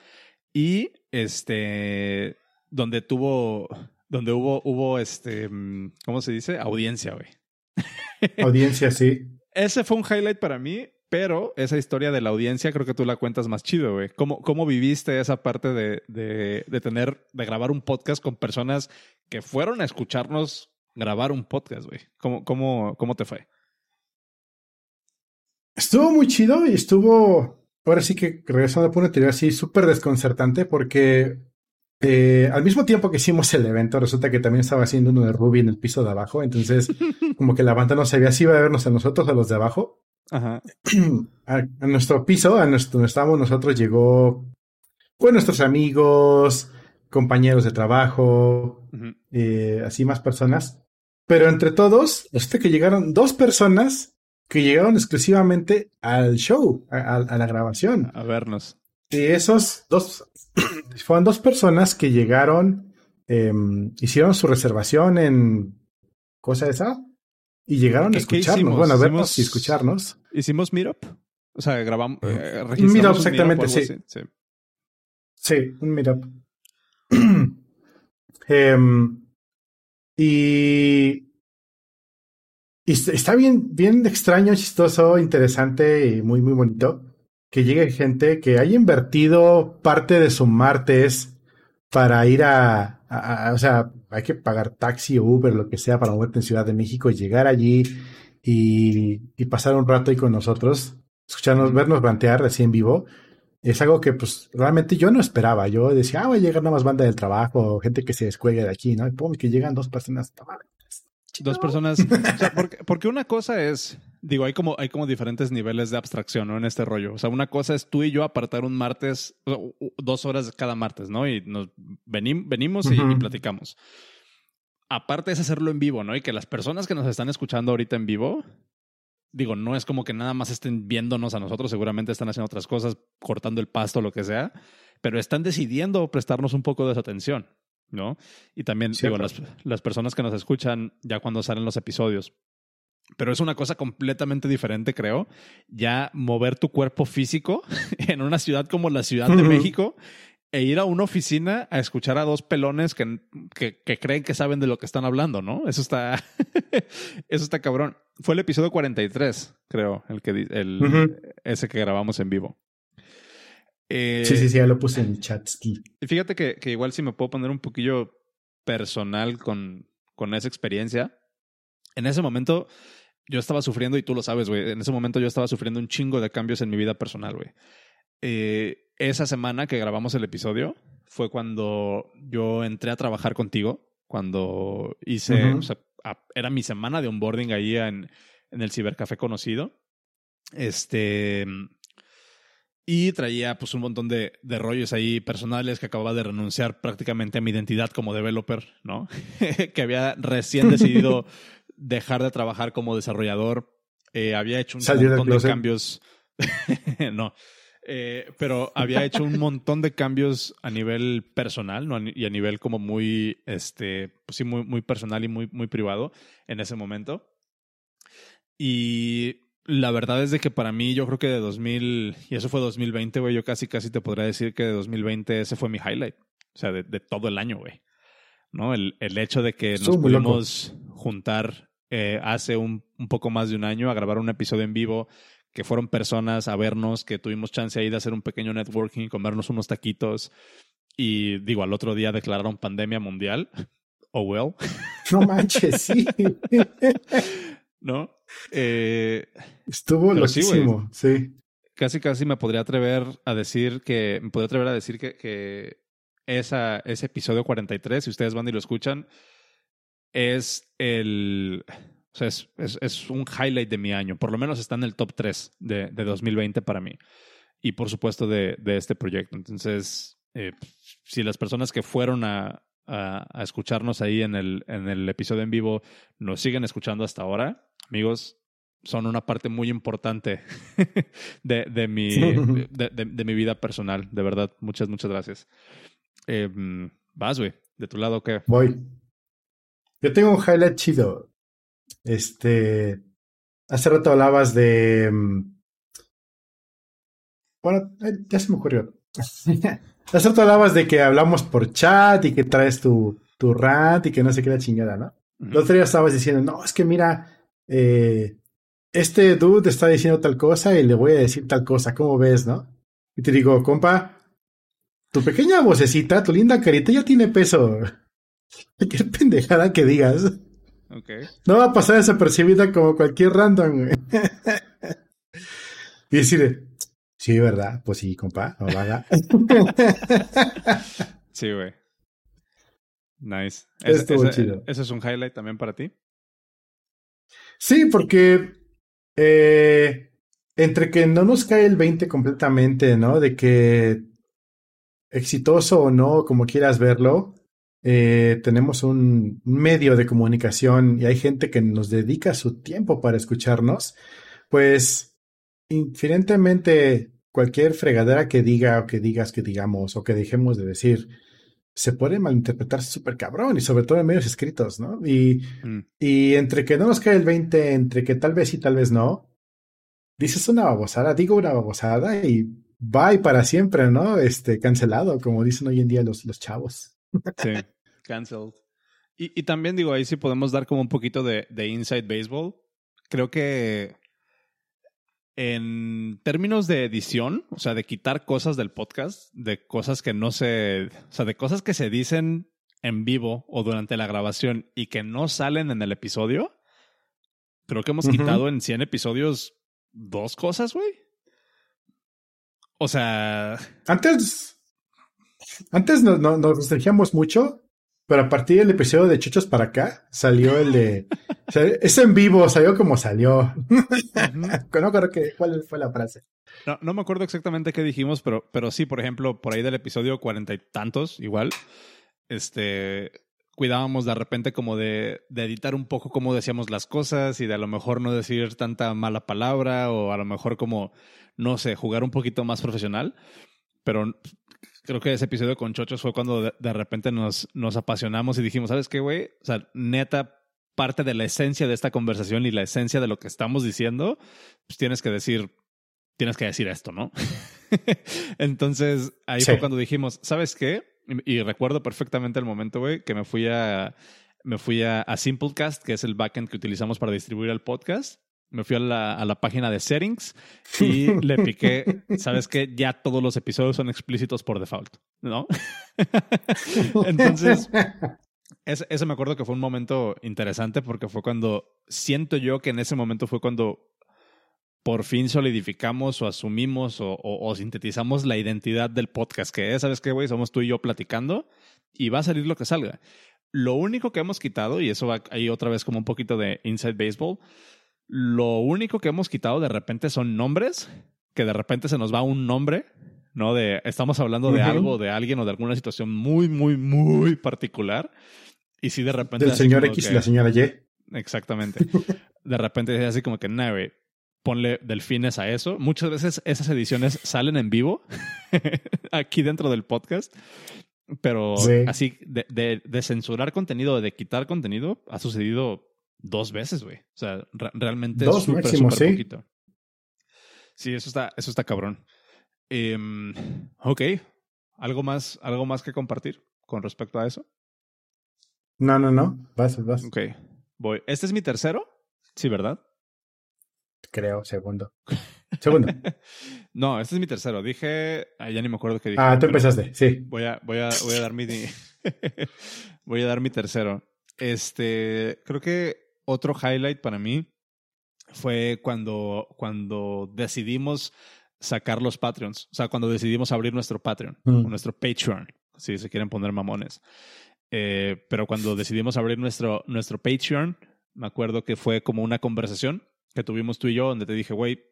y este donde tuvo donde hubo, hubo este, ¿cómo se dice? Audiencia, güey. Audiencia, sí. Ese fue un highlight para mí, pero esa historia de la audiencia creo que tú la cuentas más chido, güey. ¿Cómo, ¿Cómo viviste esa parte de, de, de tener, de grabar un podcast con personas que fueron a escucharnos grabar un podcast, güey? ¿Cómo, cómo, ¿Cómo te fue? Estuvo muy chido y estuvo, ahora sí que regresando a una teoría así, súper desconcertante porque eh, al mismo tiempo que hicimos el evento, resulta que también estaba haciendo uno de Ruby en el piso de abajo. Entonces, [laughs] como que la banda no sabía si iba a vernos a nosotros o a los de abajo. Ajá. [clears throat] A, nuestro piso, a nuestro, donde estábamos nosotros, llegó pues nuestros amigos, compañeros de trabajo, eh, así más personas. Pero entre todos, resulta que llegaron dos personas que llegaron exclusivamente al show, a la grabación. A vernos. Y esos dos [clears throat] fueron dos personas que llegaron, em, hicieron su reservación en cosa esa y llegaron a escucharnos, bueno, a vernos y escucharnos. ¿Hicimos Meetup? O sea, grabamos. Eh, meetup, exactamente, sí. sí. sí. un Meetup. [clears throat] Em, y, y está bien, bien extraño, chistoso, interesante y muy, muy bonito que llegue gente que haya invertido parte de su martes para ir a, o sea, hay que pagar taxi o Uber, lo que sea, para moverte en Ciudad de México y llegar allí y, pasar un rato ahí con nosotros, escucharnos, vernos plantear así en vivo. Es algo que, pues, realmente yo no esperaba. Yo decía, ah, va a llegar nada más banda del trabajo, gente que se descuelgue de aquí, ¿no? Y pum, que llegan dos personas. Dos personas. o sea, porque, porque una cosa es Digo, hay como, hay como diferentes niveles de abstracción, ¿no? En este rollo. O sea, una cosa es tú y yo apartar un martes, dos horas cada martes, ¿no? Y nos venimos y, platicamos. Aparte es hacerlo en vivo, ¿no? Y que las personas que nos están escuchando ahorita en vivo, digo, no es como que nada más estén viéndonos a nosotros, seguramente están haciendo otras cosas, cortando el pasto, lo que sea, pero están decidiendo prestarnos un poco de su atención, ¿no? Y también, digo, las, las personas que nos escuchan ya cuando salen los episodios, pero es una cosa completamente diferente, creo. Ya mover tu cuerpo físico [laughs] en una ciudad como la Ciudad de México e ir a una oficina a escuchar a dos pelones que, que, creen que saben de lo que están hablando, ¿no? Eso está, [laughs] eso está cabrón. Fue el episodio 43, creo, el que, el, ese que grabamos en vivo. sí, sí, sí, ya lo puse en chat. Y fíjate que, que, igual si me puedo poner un poquillo personal con, con esa experiencia. En ese momento yo estaba sufriendo, y tú lo sabes, güey, en ese momento yo estaba sufriendo un chingo de cambios en mi vida personal, güey. Eh, esa semana que grabamos el episodio fue cuando yo entré a trabajar contigo, cuando hice, o sea, era mi semana de onboarding ahí en, en el cibercafé conocido. Este, y traía pues un montón de, de, rollos ahí personales que acababa de renunciar prácticamente a mi identidad como developer, ¿no? [laughs] que había recién [laughs] decidido dejar de trabajar como desarrollador. Eh, había hecho un montón de cambios. [laughs] no. Eh, pero había hecho un montón de cambios a nivel personal ¿no? y a nivel como muy, este, pues sí, muy, muy personal y muy, muy privado en ese momento. Y la verdad es de que para mí, yo creo que de 2000, y eso fue 2020, güey, yo casi, casi te podría decir que de 2020 ese fue mi highlight. O sea, de, todo el año, güey. ¿No? El, el, hecho de que nos pudimos juntar eh, hace un, un, poco más de un año a grabar un episodio en vivo, que fueron personas a vernos, que tuvimos chance ahí de hacer un pequeño networking, comernos unos taquitos. Y digo, al otro día declararon pandemia mundial. [laughs] Oh, well. [laughs] No manches, sí. [laughs] ¿No? Eh, Estuvo loquísimo, sí, Casi, casi me podría atrever a decir que, me podría atrever a decir que, que esa, ese episodio 43, si ustedes van y lo escuchan, es el, o sea, es, es, es, un highlight de mi año. Por lo menos está en el top 3 de, de 2020 para mí. Y por supuesto de, de este proyecto. Entonces, eh, si las personas que fueron a, a, a, escucharnos ahí en el, en el episodio en vivo nos siguen escuchando hasta ahora, amigos, son una parte muy importante [laughs] de, de, mi, de, de, mi vida personal. De verdad, muchas, muchas gracias. Eh, vas, güey. ¿De tu lado qué? Voy. Yo tengo un highlight chido. Este. Hace rato hablabas de. Mm, bueno, ya se me ocurrió. [laughs] hace rato hablabas de que hablamos por chat y que traes tu, tu rant y que no sé qué la chingada, ¿no? El otro día estabas diciendo, no, es que mira, eh, este dude está diciendo tal cosa y le voy a decir tal cosa, ¿cómo ves, no? Y te digo, compa, tu pequeña vocecita, tu linda carita ya tiene peso. [laughs] Cualquier pendejada que digas. Okay. No va a pasar desapercibida como cualquier random. [laughs] y decirle, sí, ¿verdad? Pues sí, compa, no haga. [laughs] sí, güey. Nice. ese es un highlight también para ti? Sí, porque eh, entre que no nos cae el 20 completamente, ¿no? De que exitoso o no, como quieras verlo, eh, tenemos un medio de comunicación y hay gente que nos dedica su tiempo para escucharnos, pues infinitamente cualquier fregadera que diga o que digas que digamos o que dejemos de decir, se puede malinterpretar súper cabrón y sobre todo en medios escritos, ¿no? Y, mm. y entre que no nos cae el 20, entre que tal vez sí, tal vez no, dices una babosada, digo una babosada y bye para siempre, ¿no? Este, cancelado, como dicen hoy en día los, los chavos. Sí, [laughs] canceled. Y, y también digo, ahí sí podemos dar como un poquito de, de inside baseball. Creo que en términos de edición, o sea, de quitar cosas del podcast, de cosas que no se, o sea, de cosas que se dicen en vivo o durante la grabación y que no salen en el episodio, creo que hemos quitado en 100 episodios dos cosas, güey. O sea... Antes, antes nos, nos restringíamos mucho pero a partir del episodio de Chuchos para acá, salió el de. [laughs] es en vivo, salió como salió. [laughs] no creo que cuál fue la frase. No, no me acuerdo exactamente qué dijimos, pero, pero sí, por ejemplo, por ahí del episodio cuarenta y tantos, igual, este cuidábamos de repente como de, de, editar un poco cómo decíamos las cosas y de a lo mejor no decir tanta mala palabra o a lo mejor como, no sé, jugar un poquito más profesional. Pero creo que ese episodio con Chochos fue cuando de, repente nos, nos apasionamos y dijimos, ¿sabes qué, güey? O sea, neta, parte de la esencia de esta conversación y la esencia de lo que estamos diciendo, pues tienes que decir, tienes que decir esto, ¿no? [laughs] Entonces, ahí fue cuando dijimos, ¿sabes qué? Y, recuerdo perfectamente el momento, güey, que me fui a me fui a, a, Simplecast, que es el backend que utilizamos para distribuir el podcast, me fui a la, a la página de settings y [laughs] le piqué, ¿sabes qué? Ya todos los episodios son explícitos por default, ¿no? [laughs] Entonces, ese, ese, me acuerdo que fue un momento interesante porque fue cuando, siento yo que en ese momento fue cuando por fin solidificamos o asumimos o, o, sintetizamos la identidad del podcast, que es, ¿sabes qué, güey? Somos tú y yo platicando y va a salir lo que salga. Lo único que hemos quitado, y eso va ahí otra vez como un poquito de Inside Baseball, lo único que hemos quitado de repente son nombres, que de repente se nos va un nombre, ¿no? De estamos hablando de algo, de alguien o de alguna situación muy, muy, muy particular. Y si de repente. Del señor X y la señora Y. Exactamente. [laughs] de repente es así como que, no, ponle delfines a eso. Muchas veces esas ediciones salen en vivo [laughs] aquí dentro del podcast. Pero así de, de, de, censurar contenido, de quitar contenido, ha sucedido dos veces, güey. O sea, realmente dos súper sí. poquito. Sí, eso está, eso está cabrón. Em, ok. ¿Algo más, ¿Algo más que compartir con respecto a eso? No, no, no. Vas, vas. Ok. Voy. ¿Este es mi tercero? Sí, ¿verdad? Creo, segundo. Segundo. [laughs] no, este es mi tercero. Dije. Ah, ya ni me acuerdo qué dije. Ah, tú empezaste, sí. Voy a, voy a, voy a dar mi. [laughs] voy a dar mi tercero. Este. Creo que otro highlight para mí fue cuando, cuando decidimos sacar los Patreons. O sea, cuando decidimos abrir nuestro Patreon, mm. nuestro Patreon, si se quieren poner mamones. Eh, pero cuando decidimos abrir nuestro, nuestro Patreon, me acuerdo que fue como una conversación que tuvimos tú y yo, donde te dije, güey,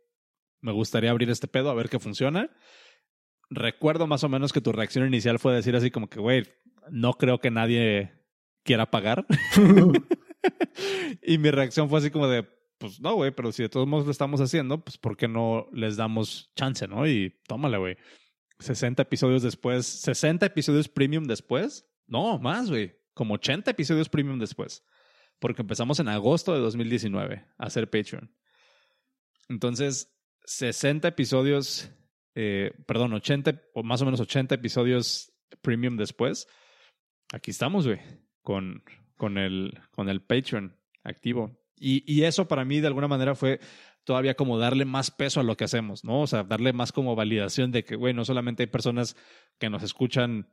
me gustaría abrir este pedo, a ver qué funciona. Recuerdo más o menos que tu reacción inicial fue decir así como que, güey, no creo que nadie quiera pagar. [laughs] [laughs] [laughs] y mi reacción fue así como de, pues no, güey, pero si de todos modos lo estamos haciendo, pues ¿por qué no les damos chance, no? Y tómale, güey. 60 episodios después, 60 episodios premium después. No, más, güey. Como 80 episodios premium después. Porque empezamos en agosto de 2019 a hacer Patreon. Entonces, 60 episodios, eh, perdón, 80 o más o menos 80 episodios premium después. Aquí estamos, güey, con, con el, con el Patreon activo. Y, y eso para mí de alguna manera fue todavía como darle más peso a lo que hacemos, ¿no? O sea, darle más como validación de que, güey, no solamente hay personas que nos escuchan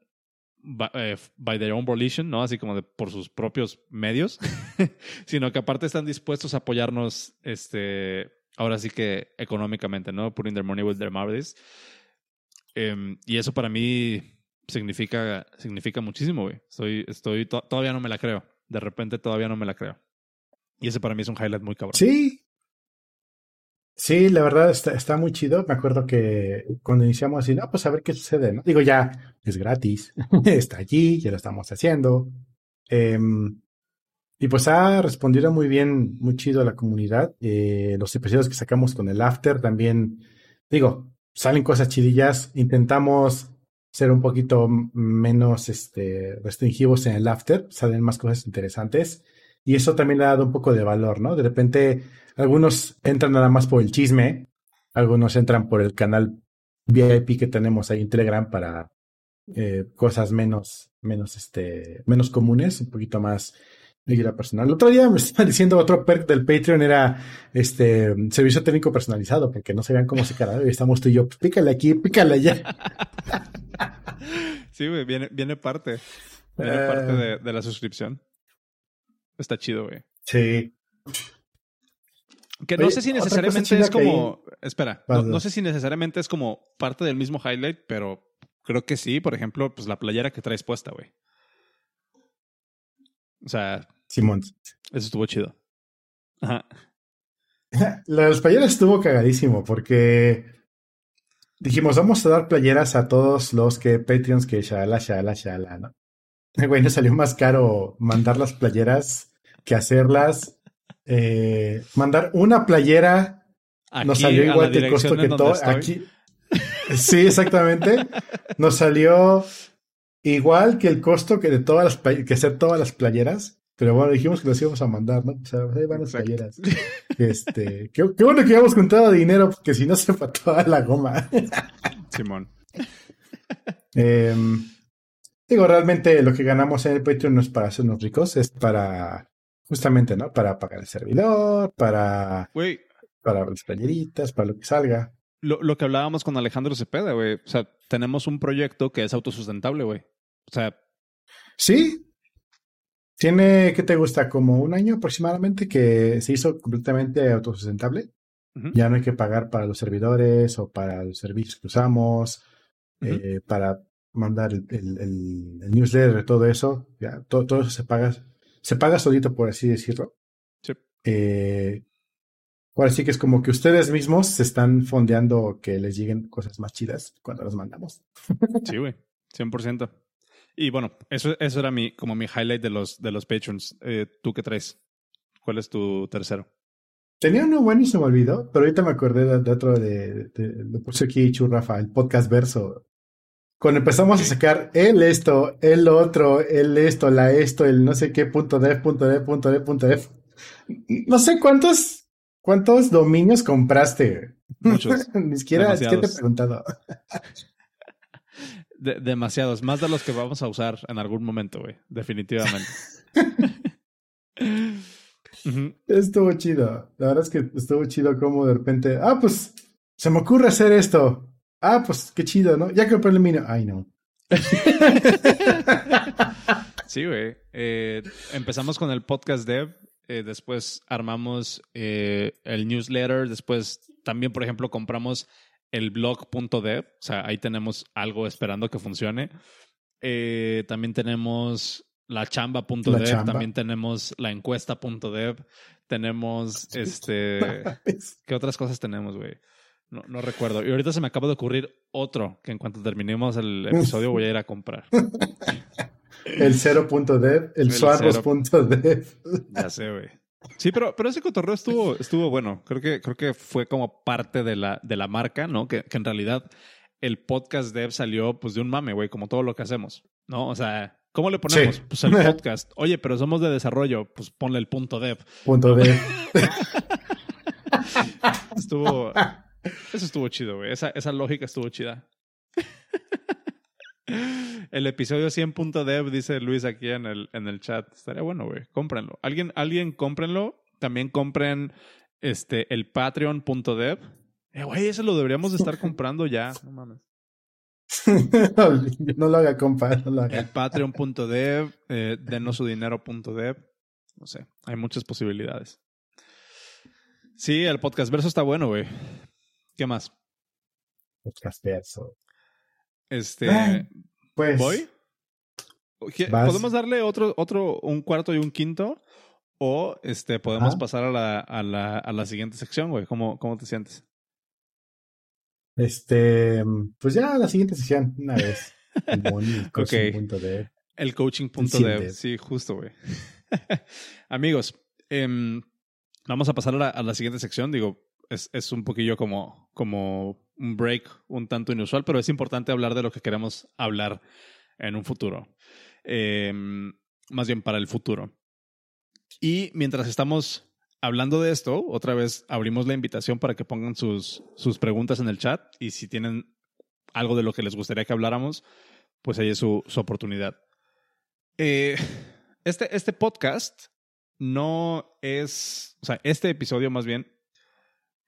eh, by, their own volition, ¿no? Así como de, por sus propios medios, [laughs] sino que aparte están dispuestos a apoyarnos, este, ahora sí que económicamente, ¿no? Putting their money with their mouths. Em, y eso para mí significa, significa muchísimo, güey. Estoy, estoy, todavía no me la creo. De repente todavía no me la creo. Y ese para mí es un highlight muy cabrón. Sí. Sí, la verdad está, está muy chido. Me acuerdo que cuando iniciamos así, no, pues a ver qué sucede, ¿no? Digo, ya es gratis, [laughs] está allí, ya lo estamos haciendo. Em, y pues ha respondido muy bien, muy chido a la comunidad. Eh, los episodios que sacamos con el After también, digo, salen cosas chidillas. Intentamos ser un poquito menos este, restringivos en el after, salen más cosas interesantes. Y eso también le ha dado un poco de valor, ¿no? De repente, algunos entran nada más por el chisme, algunos entran por el canal VIP que tenemos ahí en Telegram para eh, cosas menos, menos, este, menos comunes, un poquito más vida personal. El otro día me estaba [laughs] diciendo otro perk del Patreon era este servicio técnico personalizado, porque no sabían cómo se carga y estamos tú y yo, pícale aquí, pícale allá. [laughs] sí, güey, viene, viene parte. Viene eh. parte de, de, la suscripción. Está chido, güey. Sí. Que no sé si necesariamente es como. Espera, no, sé si necesariamente es como parte del mismo highlight, pero creo que sí. Por ejemplo, pues la playera que traes puesta, güey. O sea. Simón. Eso estuvo chido. Ajá. [laughs] Las playeras estuvo cagadísimo porque dijimos, vamos a dar playeras a todos los que Patreons que shala, shala, shala, ¿no? [laughs] Güey, nos salió más caro mandar las playeras que hacerlas. Eh, mandar una playera nos salió igual que el costo que todo. Aquí. [laughs] Sí, exactamente. Nos salió igual que el costo que de todas las que hacer todas las playeras. Pero bueno, dijimos que los íbamos a mandar, ¿no? O sea, ahí van las playeras. [laughs] Este, qué, bueno que habíamos juntado dinero, porque si no se fue toda la goma. [laughs] Simón. Em, digo, realmente lo que ganamos en el Patreon no es para hacernos ricos, es para, justamente, ¿no? Para pagar el servidor, para, para las playeritas, para lo que salga. Lo, lo que hablábamos con Alejandro Cepeda, güey. O sea, tenemos un proyecto que es autosustentable, güey. O sea. Sí, tiene, ¿qué te gusta? Como un año aproximadamente que se hizo completamente autosustentable. Ya no hay que pagar para los servidores o para los servicios que usamos, eh, para mandar el, el, newsletter, todo eso. Ya, todo, todo, eso se paga, se paga solito, por así decirlo. Sí. Eh, ahora sí que es como que ustedes mismos se están fondeando que les lleguen cosas más chidas cuando las mandamos. sí, güey, 100%. Y bueno, eso, eso era mi, como mi highlight de los, de los patrons. Eh, ¿Tú qué traes? ¿Cuál es tu tercero? Tenía uno bueno y se me olvidó, pero ahorita me acordé de, otro de, lo puse aquí Churrafa, el podcast verso. Cuando empezamos a sacar el esto, el otro, el esto, la esto, el no sé qué, punto def, punto def, punto punto. No sé cuántos, cuántos dominios compraste. Muchos. [laughs] Ni siquiera, te he preguntado. Demasiados, más de los que vamos a usar en algún momento, güey, definitivamente. [laughs] Estuvo chido. La verdad es que estuvo chido como de repente, ah, pues se me ocurre hacer esto. Ah, pues qué chido, ¿no? Ya compré el mino. Ay, no. [laughs] sí, güey. Eh, empezamos con el podcast dev, eh, después armamos eh, el newsletter, después también, por ejemplo, compramos el blog.dev, o sea, ahí tenemos algo esperando que funcione. también tenemos la chamba.dev, también tenemos la encuesta.dev, tenemos [laughs] este... ¿Qué otras cosas tenemos, güey? No, no recuerdo. Y ahorita se me acaba de ocurrir otro que en cuanto terminemos el [laughs] episodio voy a ir a comprar. el 0.dev, el, el suarros.dev. Ya sé, güey. Sí, pero, pero ese cotorreo estuvo, estuvo bueno. Creo que, creo que fue como parte de la, de la marca, ¿no? Que, que en realidad el podcast dev salió pues de un mame, güey, como todo lo que hacemos, ¿no? O sea, ¿cómo le ponemos? Pues el [laughs] podcast. Oye, pero somos de desarrollo, pues ponle el punto dev. Punto dev. [laughs] estuvo, eso estuvo chido, güey. Esa, esa lógica estuvo chida. [laughs] el episodio 100.dev, dice Luis aquí en el, en el chat. Estaría bueno, güey. Cómprenlo. Alguien, alguien cómprenlo. También compren este, el patreon.dev. Eh, güey, ese lo deberíamos de estar [laughs] comprando ya. No mames. [laughs] no lo haga, compa. No lo haga. El patreon.dev, eh, denos su dinero.dev. No sé, hay muchas posibilidades. Sí, el podcast verso está bueno, güey. ¿Qué más? Podcast verso. Este. Pues. ¿Voy? ¿Podemos darle otro, otro, un cuarto y un quinto? O este, podemos pasar a la, a, la, a la siguiente sección, güey. ¿Cómo, ¿Cómo te sientes? Este, pues ya la siguiente sección, una vez. [laughs] El, coaching.dev. El coaching.dev, sí, justo, güey. [laughs] Amigos, em, vamos a pasar a la, a la, siguiente sección. Digo, es, es un poquillo como, como un break un tanto inusual, pero es importante hablar de lo que queremos hablar en un futuro. Em, más bien para el futuro. Y mientras estamos hablando de esto, otra vez abrimos la invitación para que pongan sus, sus preguntas en el chat y si tienen algo de lo que les gustaría que habláramos, pues ahí es su, su oportunidad. Eh, este, este podcast no es, o sea, este episodio más bien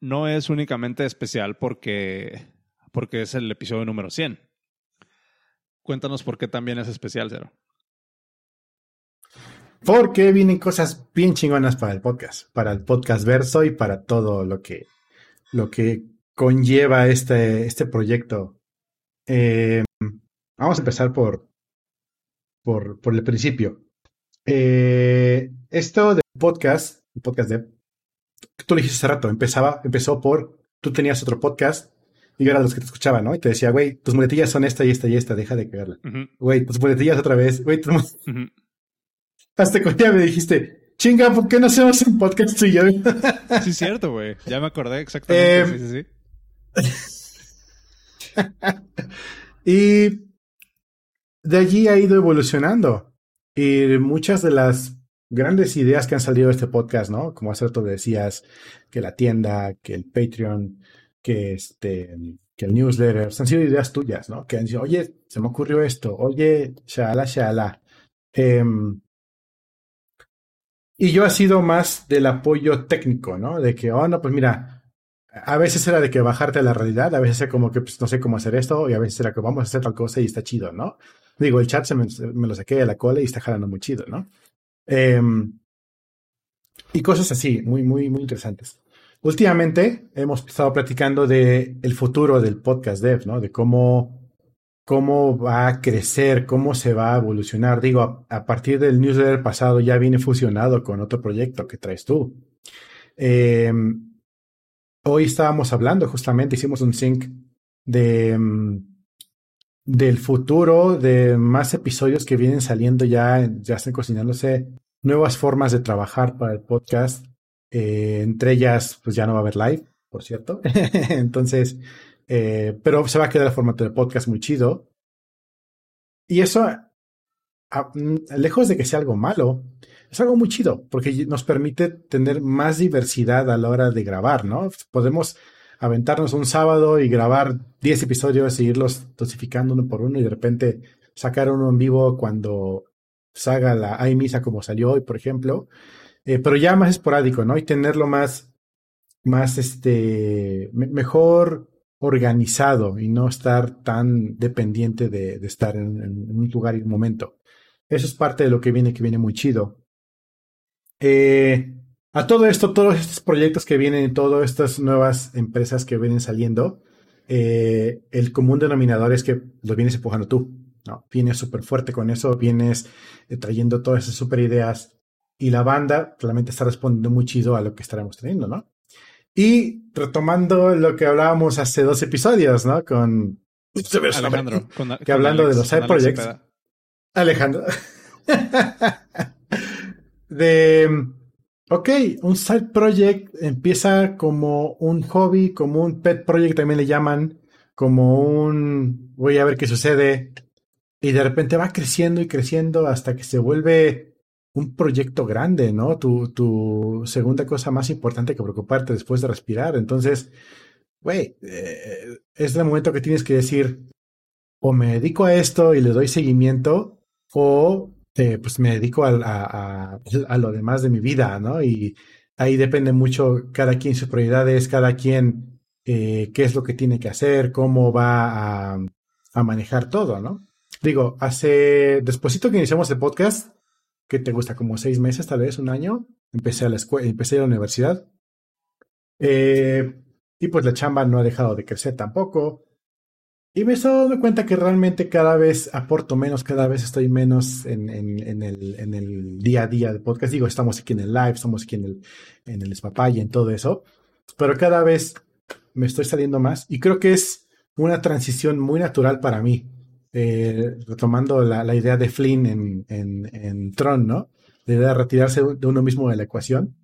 no es únicamente especial porque, porque es el episodio número 100. Cuéntanos por qué también es especial, Cero. Porque vienen cosas bien chingonas para el podcast, para el podcast verso y para todo lo que, lo que conlleva este, este proyecto. Eh, vamos a empezar por, por, por el principio. Eh, esto del podcast, el podcast de tú lo dijiste hace rato, empezaba, empezó por, tú tenías otro podcast y yo era los que te escuchaba, ¿no? Y te decía, güey, tus muletillas son esta y esta y esta, deja de cagarla. Güey, tus muletillas otra vez, güey, hasta que me dijiste, chinga, ¿por qué no hacemos un podcast tú y yo? sí, cierto, güey, ya me acordé exactamente. Em, sí, sí, sí. [laughs] y de allí ha ido evolucionando. Y muchas de las grandes ideas que han salido de este podcast, ¿no? Como hace rato decías, que la tienda, que el Patreon, que este, que el newsletter, han sido ideas tuyas, ¿no? Que han dicho, oye, se me ocurrió esto, oye, shala, shala. Em, y yo ha sido más del apoyo técnico, ¿no? De que, oh, no, pues mira, a veces era de que bajarte a la realidad, a veces era como que pues, no sé cómo hacer esto, y a veces era que vamos a hacer tal cosa y está chido, ¿no? Digo, el chat se me, me lo saqué de la cola y está jalando muy chido, ¿no? Em, y cosas así, muy, muy, muy interesantes. Últimamente hemos estado platicando de el futuro del podcast dev, ¿no? De cómo, cómo va a crecer, cómo se va a evolucionar. Digo, a, partir del newsletter pasado ya viene fusionado con otro proyecto que traes tú. Em, hoy estábamos hablando, justamente hicimos un sync de, em, del futuro, de más episodios que vienen saliendo ya, ya están cocinándose nuevas formas de trabajar para el podcast. Eh, entre ellas, pues ya no va a haber live, por cierto. [laughs] Entonces, eh, pero se va a quedar el formato de podcast muy chido. Y eso mm, lejos de que sea algo malo, es algo muy chido porque nos permite tener más diversidad a la hora de grabar, ¿no? Podemos aventarnos un sábado y grabar 10 episodios y irlos uno por uno y de repente sacar uno en vivo cuando salga la hay misa como salió hoy, por ejemplo, eh, pero ya más esporádico, ¿no? Y tenerlo más, más, este, mejor organizado y no estar tan dependiente de, estar en, un lugar y un momento. Eso es parte de lo que viene, que viene muy chido. Eh, a todo esto, todos estos proyectos que vienen, todas estas nuevas empresas que vienen saliendo, eh, el común denominador es que lo vienes empujando tú. ¿no? Vienes súper fuerte con eso, vienes eh, trayendo todas esas super ideas y la banda realmente está respondiendo muy chido a lo que estaremos teniendo, ¿no? Y retomando lo que hablábamos hace dos episodios, ¿no? Con Alejandro, que hablando de los side projects. Alejandro. [laughs] de, ok, un side project empieza como un hobby, como un pet project también le llaman, como un voy a ver qué sucede, y de repente va creciendo y creciendo hasta que se vuelve un proyecto grande, ¿no? Tu, tu segunda cosa más importante que preocuparte después de respirar. Entonces, güey, eh, es el momento que tienes que decir, o me dedico a esto y le doy seguimiento, o eh, pues me dedico [laughs] a, lo demás de mi vida, ¿no? Y ahí depende mucho cada quien sus prioridades, cada quien eh, qué es lo que tiene que hacer, cómo va a, a manejar todo, ¿no? Digo, hace, despuésito que iniciamos el podcast, que te gusta como seis meses, tal vez un año, empecé a la escuela, empecé a la universidad. Eh, y pues la chamba no ha dejado de crecer tampoco. Y me estoy dando cuenta que realmente cada vez aporto menos, cada vez estoy menos en, en, el, día a día del podcast. Digo, estamos aquí en el live, estamos aquí en el, en el y en todo eso. Pero cada vez me estoy saliendo más y creo que es una transición muy natural para mí eh, retomando la, idea de Flynn en, Tron, ¿no? La idea de retirarse de uno mismo de la ecuación,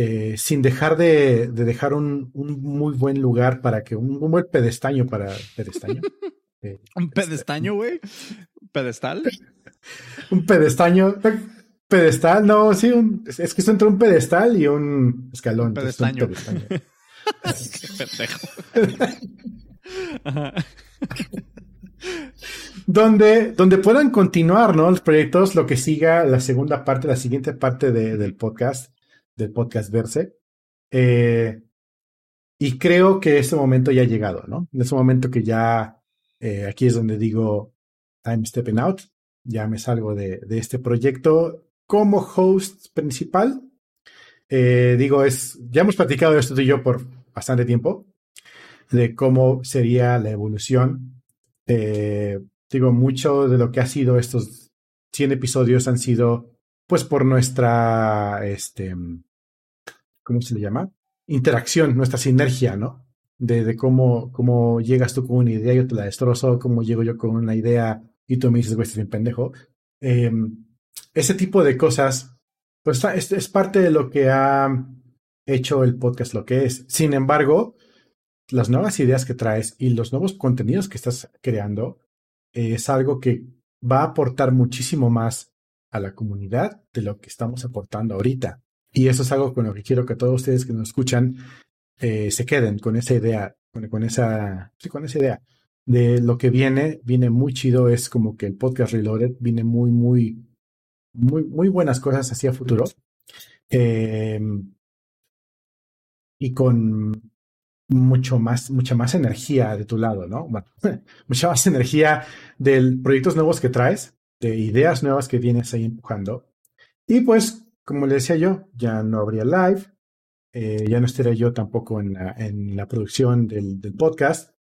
eh, sin dejar de, dejar un, muy buen lugar para que, un, buen pedestaño para pedestaño. [laughs] Eh, ¿Un este, pedestaño, güey? ¿Pedestal? [laughs] un pedestaño. Pedestal, no, sí, es que es entre un pedestal y un escalón. Pedestaño. [laughs] Qué pendejo. donde, donde puedan continuar, ¿no? Los proyectos, lo que siga la segunda parte, la siguiente parte del podcast, del podcast Verse. Eh, y creo que ese momento ya ha llegado, ¿no? En ese momento que ya, eh, aquí es donde digo, I'm stepping out, ya me salgo de, este proyecto como host principal. Eh, digo, es, ya hemos platicado esto tú y yo por bastante tiempo, de cómo sería la evolución digo, mucho de lo que ha sido estos 100 episodios han sido, pues, por nuestra, este, ¿cómo se le llama? Interacción, nuestra sinergia, ¿no? De, cómo, cómo llegas tú con una idea y yo te la destrozo, cómo llego yo con una idea y tú me dices, güey, estás bien pendejo. Em, ese tipo de cosas, pues es, parte de lo que ha hecho el podcast lo que es. Sin embargo, las nuevas ideas que traes y los nuevos contenidos que estás creando eh, es algo que va a aportar muchísimo más a la comunidad de lo que estamos aportando ahorita. Y eso es algo con lo que quiero que todos ustedes que nos escuchan eh, se queden con esa idea, con, esa, con esa idea de lo que viene, viene muy chido, es como que el podcast Reloaded viene muy, muy, muy, muy buenas cosas hacia futuro. Em, y con mucho más, mucha más energía de tu lado, ¿no? [laughs] mucha más energía de proyectos nuevos que traes, de ideas nuevas que vienes ahí empujando. Y pues, como le decía yo, ya no habría live, eh, ya no estaría yo tampoco en la, en la producción del, del podcast,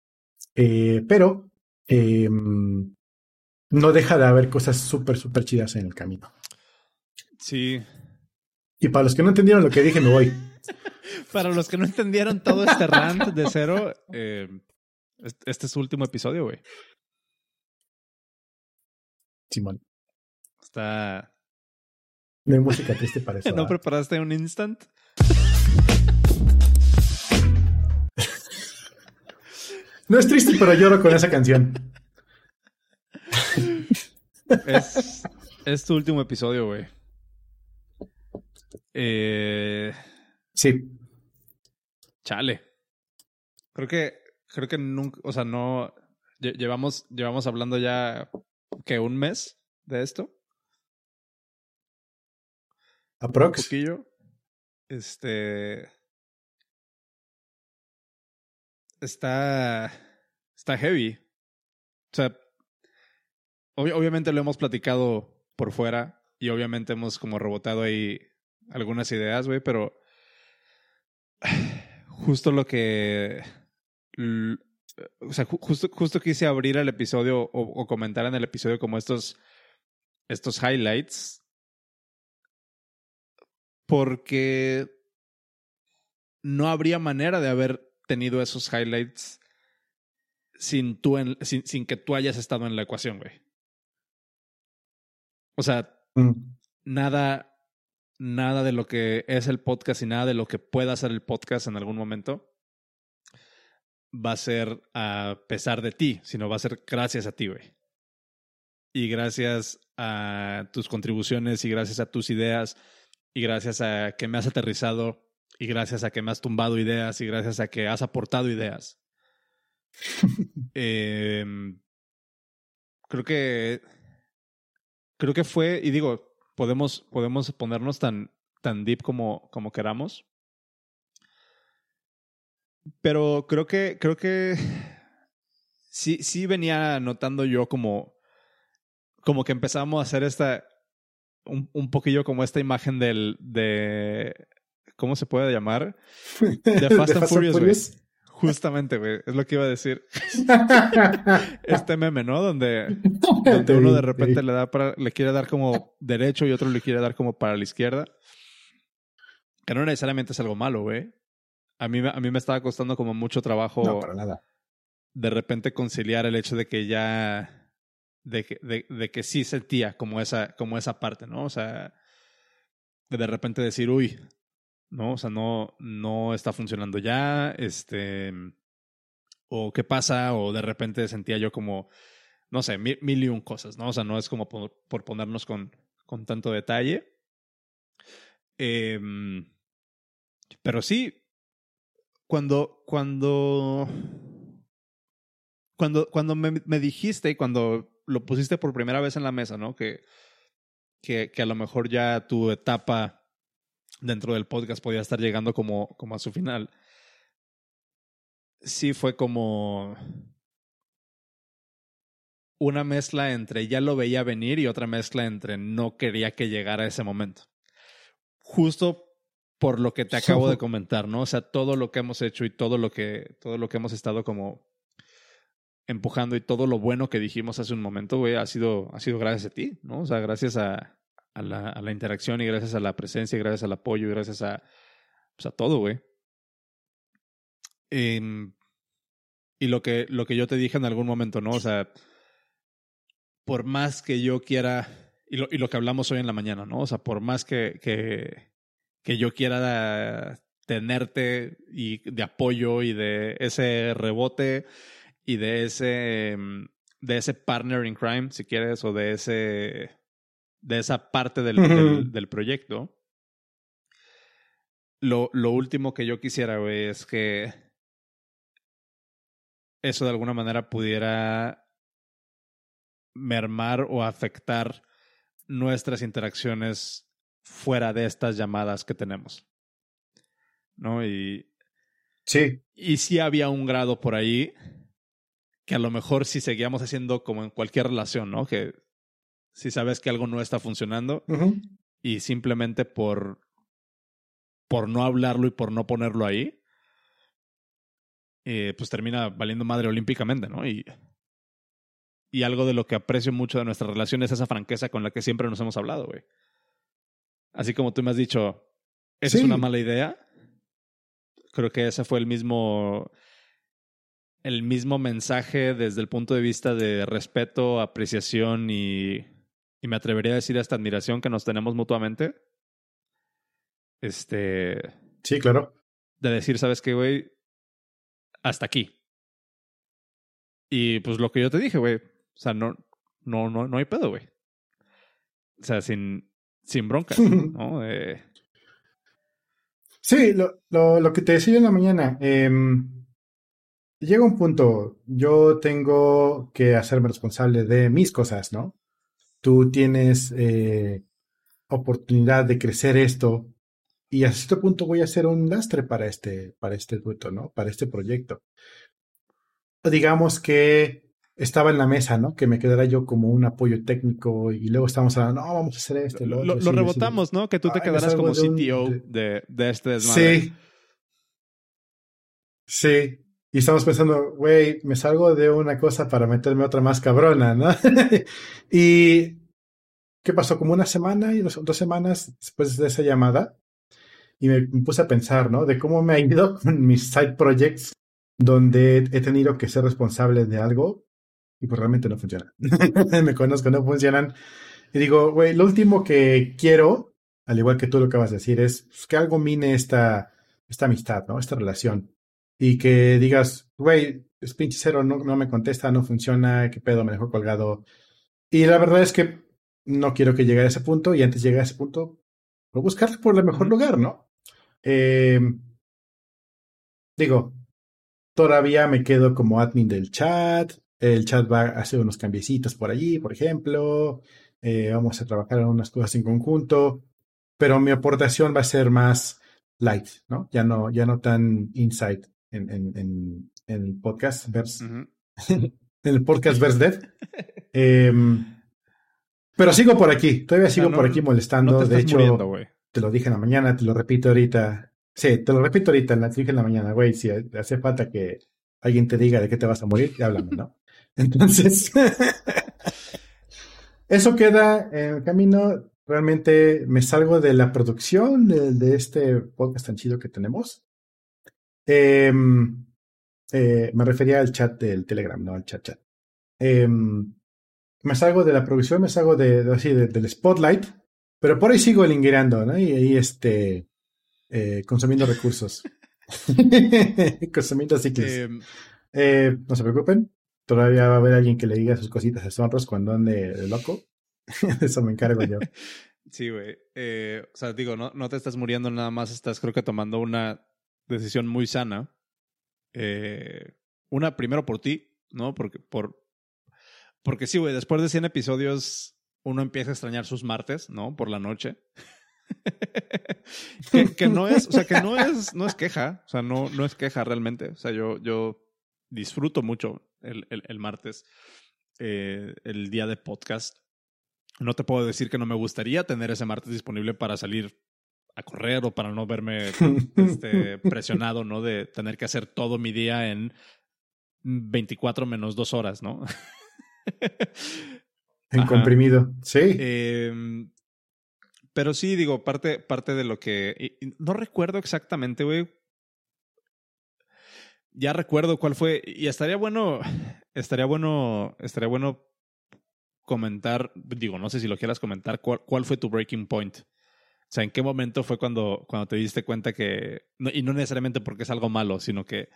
eh, pero em, no deja de haber cosas súper, súper chidas en el camino. Sí. Y para los que no entendieron lo que dije, me voy. [laughs] Para los que no entendieron todo este rant de cero, eh, este es su último episodio, güey. Simón. Está. No hay música triste para eso. [laughs] ¿No preparaste un instant? no es triste, pero lloro con esa canción. Es, es tu último episodio, güey. Eh... Sí. Chale. Creo que, creo que nunca, o sea, no, llevamos, llevamos hablando ya, que un mes de esto. Aprox. Un poquillo. Este. Está. Está heavy. O sea. obviamente lo hemos platicado por fuera. Y obviamente hemos como rebotado ahí algunas ideas, güey, pero. [sighs] Justo lo que. O sea, justo, justo quise abrir el episodio o, o comentar en el episodio como estos. Estos highlights porque no habría manera de haber tenido esos highlights sin, tú sin, sin, que tú hayas estado en la ecuación, güey. O sea, mm. nada, nada de lo que es el podcast y nada de lo que pueda ser el podcast en algún momento va a ser a pesar de ti, sino va a ser gracias a ti, güey. Y gracias a tus contribuciones y gracias a tus ideas y gracias a que me has aterrizado y gracias a que me has tumbado ideas y gracias a que has aportado ideas. [laughs] Em, creo que creo que fue y digo podemos podemos ponernos tan tan deep como como queramos pero creo que creo que sí sí venía notando yo como como que empezamos a hacer esta un, un poquillo como esta imagen del, de, ¿cómo se puede llamar? [laughs] De Fast, and, Furious, Justamente, güey, es lo que iba a decir. [laughs] este meme, ¿no? Donde, [laughs] donde uno de repente le da para, le quiere dar como derecho y otro le quiere dar como para la izquierda. Que no necesariamente es algo malo, güey. A mí, a mí me estaba costando como mucho trabajo. No, para nada. De repente conciliar el hecho de que ya de que, de, que sí sentía como esa, como esa parte, ¿no? O sea, de, repente decir, uy, ¿no? O sea, no, no está funcionando ya, este, o qué pasa, o de repente sentía yo como, no sé, mil, y un cosas, ¿no? O sea, no es como por, por ponernos con, con tanto detalle. Eh, pero sí, cuando, cuando, cuando, cuando me, me dijiste y cuando lo pusiste por primera vez en la mesa, ¿no? Que, que, que, a lo mejor ya tu etapa dentro del podcast podía estar llegando como, como a su final. Sí fue como una mezcla entre ya lo veía venir y otra mezcla entre no quería que llegara ese momento. Justo por lo que te acabo de [laughs] comentar, ¿no? O sea, todo lo que hemos hecho y todo lo que, todo lo que hemos estado como empujando y todo lo bueno que dijimos hace un momento, güey, ha sido, ha sido gracias a ti, ¿no? O sea, gracias a, la, interacción y gracias a la presencia y gracias al apoyo y gracias a, pues a todo, güey. Eh, y lo que, lo que yo te dije en algún momento, ¿no? O sea, por más que yo quiera, y lo, y lo que hablamos hoy en la mañana, ¿no? O sea, por más que, que, que yo quiera tenerte y de apoyo y de ese rebote y de ese, mm, de ese partner in crime, si quieres, o de ese, de esa parte del, del, proyecto. Lo, lo último que yo quisiera, güey, es que eso de alguna manera pudiera mermar o afectar nuestras interacciones fuera de estas llamadas que tenemos. ¿No? Y. Sí. Y sí había un grado por ahí que a lo mejor si seguíamos haciendo como en cualquier relación, ¿no? Que si sabes que algo no está funcionando y simplemente por, por no hablarlo y por no ponerlo ahí, eh, pues termina valiendo madre olímpicamente, ¿no? Y, y algo de lo que aprecio mucho de nuestra relación es esa franqueza con la que siempre nos hemos hablado, güey. Así como tú me has dicho, esa es una mala idea. Creo que ese fue el mismo el mismo mensaje desde el punto de vista de respeto, apreciación y, y me atrevería a decir hasta admiración que nos tenemos mutuamente. Este. Sí, claro. De decir, ¿sabes qué, güey? Hasta aquí. Y pues lo que yo te dije, güey. O sea, no, no, no, no hay pedo, güey. O sea, sin, sin broncas, [laughs] ¿no? Sí, lo, lo, lo, que te decía en la mañana. Em, llega un punto, yo tengo que hacerme responsable de mis cosas, ¿no? Tú tienes eh, oportunidad de crecer esto y a este punto voy a ser un lastre para este, para este dueto, ¿no? Para este proyecto. Digamos que estaba en la mesa, ¿no? Que me quedara yo como un apoyo técnico y luego estábamos hablando, no, vamos a hacer esto. Lo, lo, rebotamos, ¿no? Que tú te quedaras como CTO de, de, este desmadre. Sí. Sí. Y estamos pensando, güey, me salgo de una cosa para meterme otra más cabrona, ¿no? [laughs] y ¿qué pasó? Como una semana y dos, dos, semanas después de esa llamada. Y me, puse a pensar, ¿no? De cómo me ha ido [laughs] con mis side projects donde he tenido que ser responsable de algo y pues realmente no funciona. [laughs] me conozco, no funcionan. Y digo, güey, lo último que quiero, al igual que tú lo acabas de decir, es pues, que algo mine esta, esta amistad, ¿no? Esta relación y que digas, güey, es pinche cero, no, no me contesta, no funciona, qué pedo, me dejó colgado. Y la verdad es que no quiero que llegue a ese punto y antes de llegar a ese punto, voy a buscar por el mejor lugar, ¿no? Eh, digo, todavía me quedo como admin del chat, el chat va a hacer unos cambiecitos por allí, por ejemplo, eh, vamos a trabajar en unas cosas en conjunto, pero mi aportación va a ser más light, ¿no? Ya no, ya no tan insight en, en, en, el podcast Verse. [laughs] en el podcast Verse Dead. [laughs] Em, pero sigo por aquí, todavía sigo por aquí molestando. de hecho, te lo dije en la mañana, te lo repito ahorita. Sí, te lo repito ahorita, te lo dije en la mañana, güey. Si hace falta que alguien te diga de qué te vas a morir, háblame, ¿no? [laughs] Entonces, eso queda en el camino. Realmente me salgo de la producción de, de este podcast tan chido que tenemos Em, eh, me refería al chat del Telegram, no al chat chat. Em, me salgo de la producción, me salgo de, así, del spotlight, pero por ahí sigo lingueando, ¿no? Y ahí este, eh, consumiendo recursos. [laughs] consumiendo ciclos. Em. Eh, no se preocupen, todavía va a haber alguien que le diga sus cositas a Sonros cuando ande de loco. [laughs] Eso me encargo yo. [laughs] Sí, güey. o sea, digo, no, no te estás muriendo nada más, estás creo que tomando una decisión muy sana. Eh, una, primero por ti, ¿no? Porque, por, porque sí, güey, después de 100 episodios uno empieza a extrañar sus martes, ¿no? Por la noche. [laughs] que, no es, o sea, que no es, no es queja, o sea, no, no es queja realmente. O sea, yo, yo disfruto mucho el, el, martes, eh, el día de podcast. No te puedo decir que no me gustaría tener ese martes disponible para salir a correr o para no verme este, [laughs] presionado, ¿no? De tener que hacer todo mi día en 24 menos dos horas, ¿no? [laughs] en comprimido, sí. Em, pero sí, digo, parte, parte de lo que... no recuerdo exactamente, güey. Ya recuerdo cuál fue. Y estaría bueno, estaría bueno, estaría bueno comentar, digo, no sé si lo quieras comentar, cuál, cuál fue tu breaking point. O sea, ¿en qué momento fue cuando, cuando te diste cuenta que, y no necesariamente porque es algo malo, sino que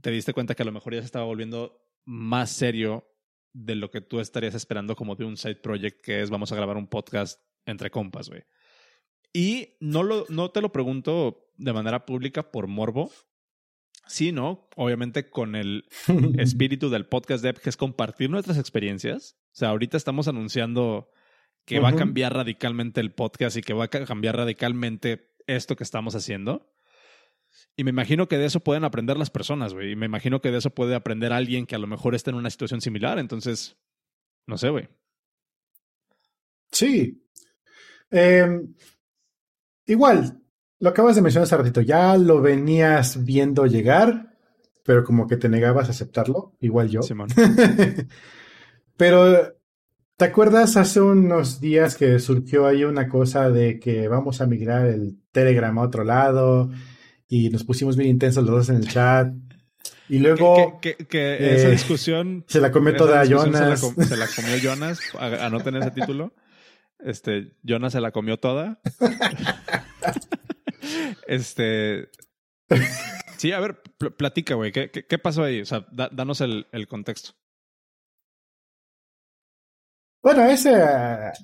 te diste cuenta que a lo mejor ya se estaba volviendo más serio de lo que tú estarías esperando como de un side project que es vamos a grabar un podcast entre compas, güey. Y no, lo, no te lo pregunto de manera pública por morbo, sino obviamente con el [laughs] espíritu del podcast de que es compartir nuestras experiencias. O sea, ahorita estamos anunciando que va a cambiar radicalmente el podcast y que va a cambiar radicalmente esto que estamos haciendo. Y me imagino que de eso pueden aprender las personas, güey. Y me imagino que de eso puede aprender alguien que a lo mejor está en una situación similar. Entonces, no sé, güey. Sí. Em, igual, lo acabas de mencionar hace ratito. Ya lo venías viendo llegar, pero como que te negabas a aceptarlo. Igual yo. [laughs] pero ¿Te acuerdas hace unos días que surgió ahí una cosa de que vamos a migrar el Telegram a otro lado y nos pusimos bien intensos los dos en el chat? Y luego... Que, esa eh, discusión... Se la comió toda Jonas. Se la, comió Jonas, a, no tener ese título. Este, Jonas se la comió toda. este... Sí, a ver, platica, güey. ¿Qué, ¿Qué, pasó ahí? O sea, danos el, el contexto. Bueno, ese,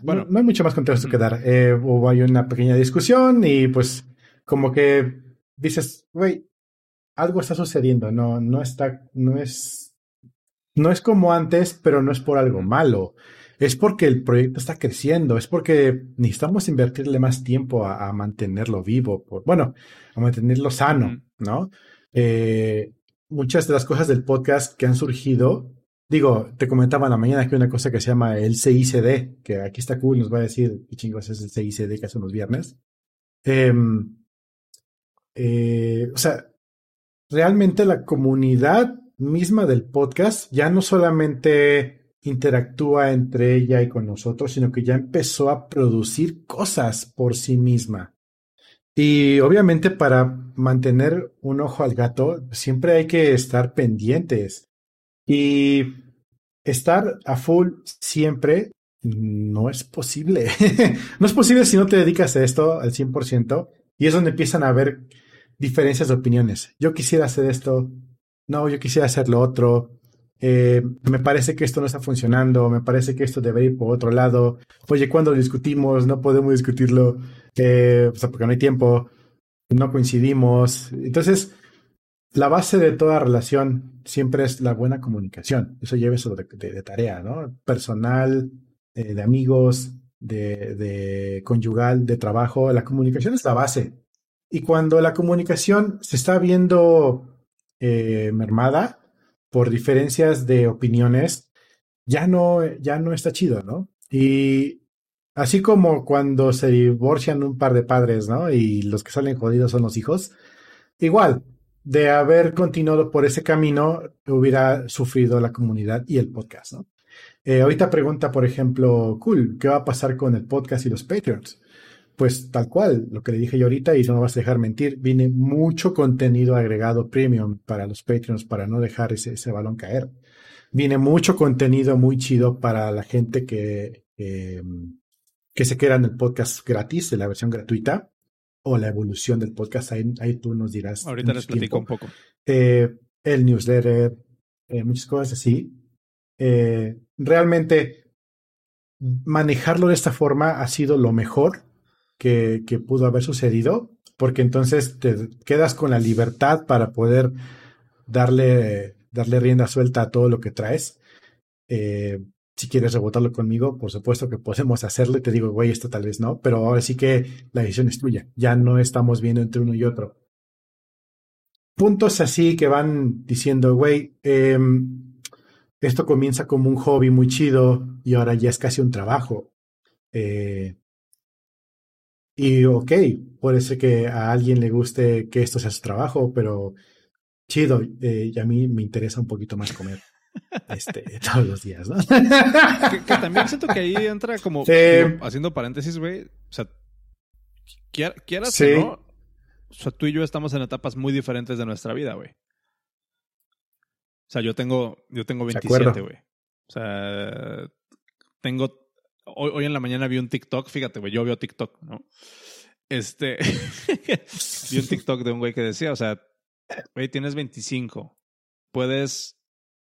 bueno, no, hay mucho más contexto que dar. Eh, hubo hay una pequeña discusión y pues como que dices, güey, algo está sucediendo, no, no está, no es, no es como antes, pero no es por algo malo. Es porque el proyecto está creciendo, es porque necesitamos invertirle más tiempo a, mantenerlo vivo, por, bueno, a mantenerlo sano, ¿no? Eh, muchas de las cosas del podcast que han surgido Digo, te comentaba en la mañana que una cosa que se llama el CICD, que aquí está cool, nos va a decir qué chingos es el CICD que hacen los viernes. Em, eh, o sea, realmente la comunidad misma del podcast ya no solamente interactúa entre ella y con nosotros, sino que ya empezó a producir cosas por sí misma. Y obviamente para mantener un ojo al gato, siempre hay que estar pendientes. Y estar a full siempre no es posible. [laughs] no es posible si no te dedicas a esto al 100%. Y es donde empiezan a haber diferencias de opiniones. Yo quisiera hacer esto. No, yo quisiera hacer lo otro. Eh, me parece que esto no está funcionando. Me parece que esto debería ir por otro lado. Oye, cuando discutimos, no podemos discutirlo eh, porque no hay tiempo. No coincidimos. Entonces, la base de toda relación siempre es la buena comunicación. Eso lleva eso de, tarea, ¿no? Personal, eh, de amigos, de, conyugal, de trabajo. La comunicación es la base. Y cuando la comunicación se está viendo eh, mermada por diferencias de opiniones, ya no, ya no está chido, ¿no? Y así como cuando se divorcian un par de padres, ¿no? Y los que salen jodidos son los hijos, igual, de haber continuado por ese camino, hubiera sufrido la comunidad y el podcast, ¿no? Eh, ahorita pregunta, por ejemplo, cool, ¿qué va a pasar con el podcast y los Patreons? Pues tal cual, lo que le dije yo ahorita y no me vas a dejar mentir, viene mucho contenido agregado premium para los Patreons para no dejar ese, balón caer. Viene mucho contenido muy chido para la gente que, que se queda en el podcast gratis, de la versión gratuita o la evolución del podcast. Ahí, tú nos dirás. Ahorita les platico un poco. Eh, el newsletter, eh, muchas cosas así. Eh, realmente manejarlo de esta forma ha sido lo mejor que, que, pudo haber sucedido, porque entonces te quedas con la libertad para poder darle, darle rienda suelta a todo lo que traes. Eh, si quieres rebotarlo conmigo, por supuesto que podemos hacerlo te digo, güey, esto tal vez no, pero ahora sí que la decisión es tuya. Ya no estamos viendo entre uno y otro. Puntos así que van diciendo, güey, em, esto comienza como un hobby muy chido y ahora ya es casi un trabajo. Eh, y ok, puede ser que a alguien le guste que esto sea su trabajo, pero chido, eh, y a mí me interesa un poquito más comer este, [laughs] todos los días, ¿no? que, también siento que ahí entra como haciendo paréntesis, güey. O sea, quieras o no, o sea, tú y yo estamos en etapas muy diferentes de nuestra vida, güey. O sea, yo tengo, yo tengo 27, güey. O sea, tengo. Hoy, hoy en la mañana vi un TikTok, fíjate, güey, yo veo TikTok, ¿no? Este. [laughs] vi un TikTok de un güey que decía, o sea, güey, tienes 25. Puedes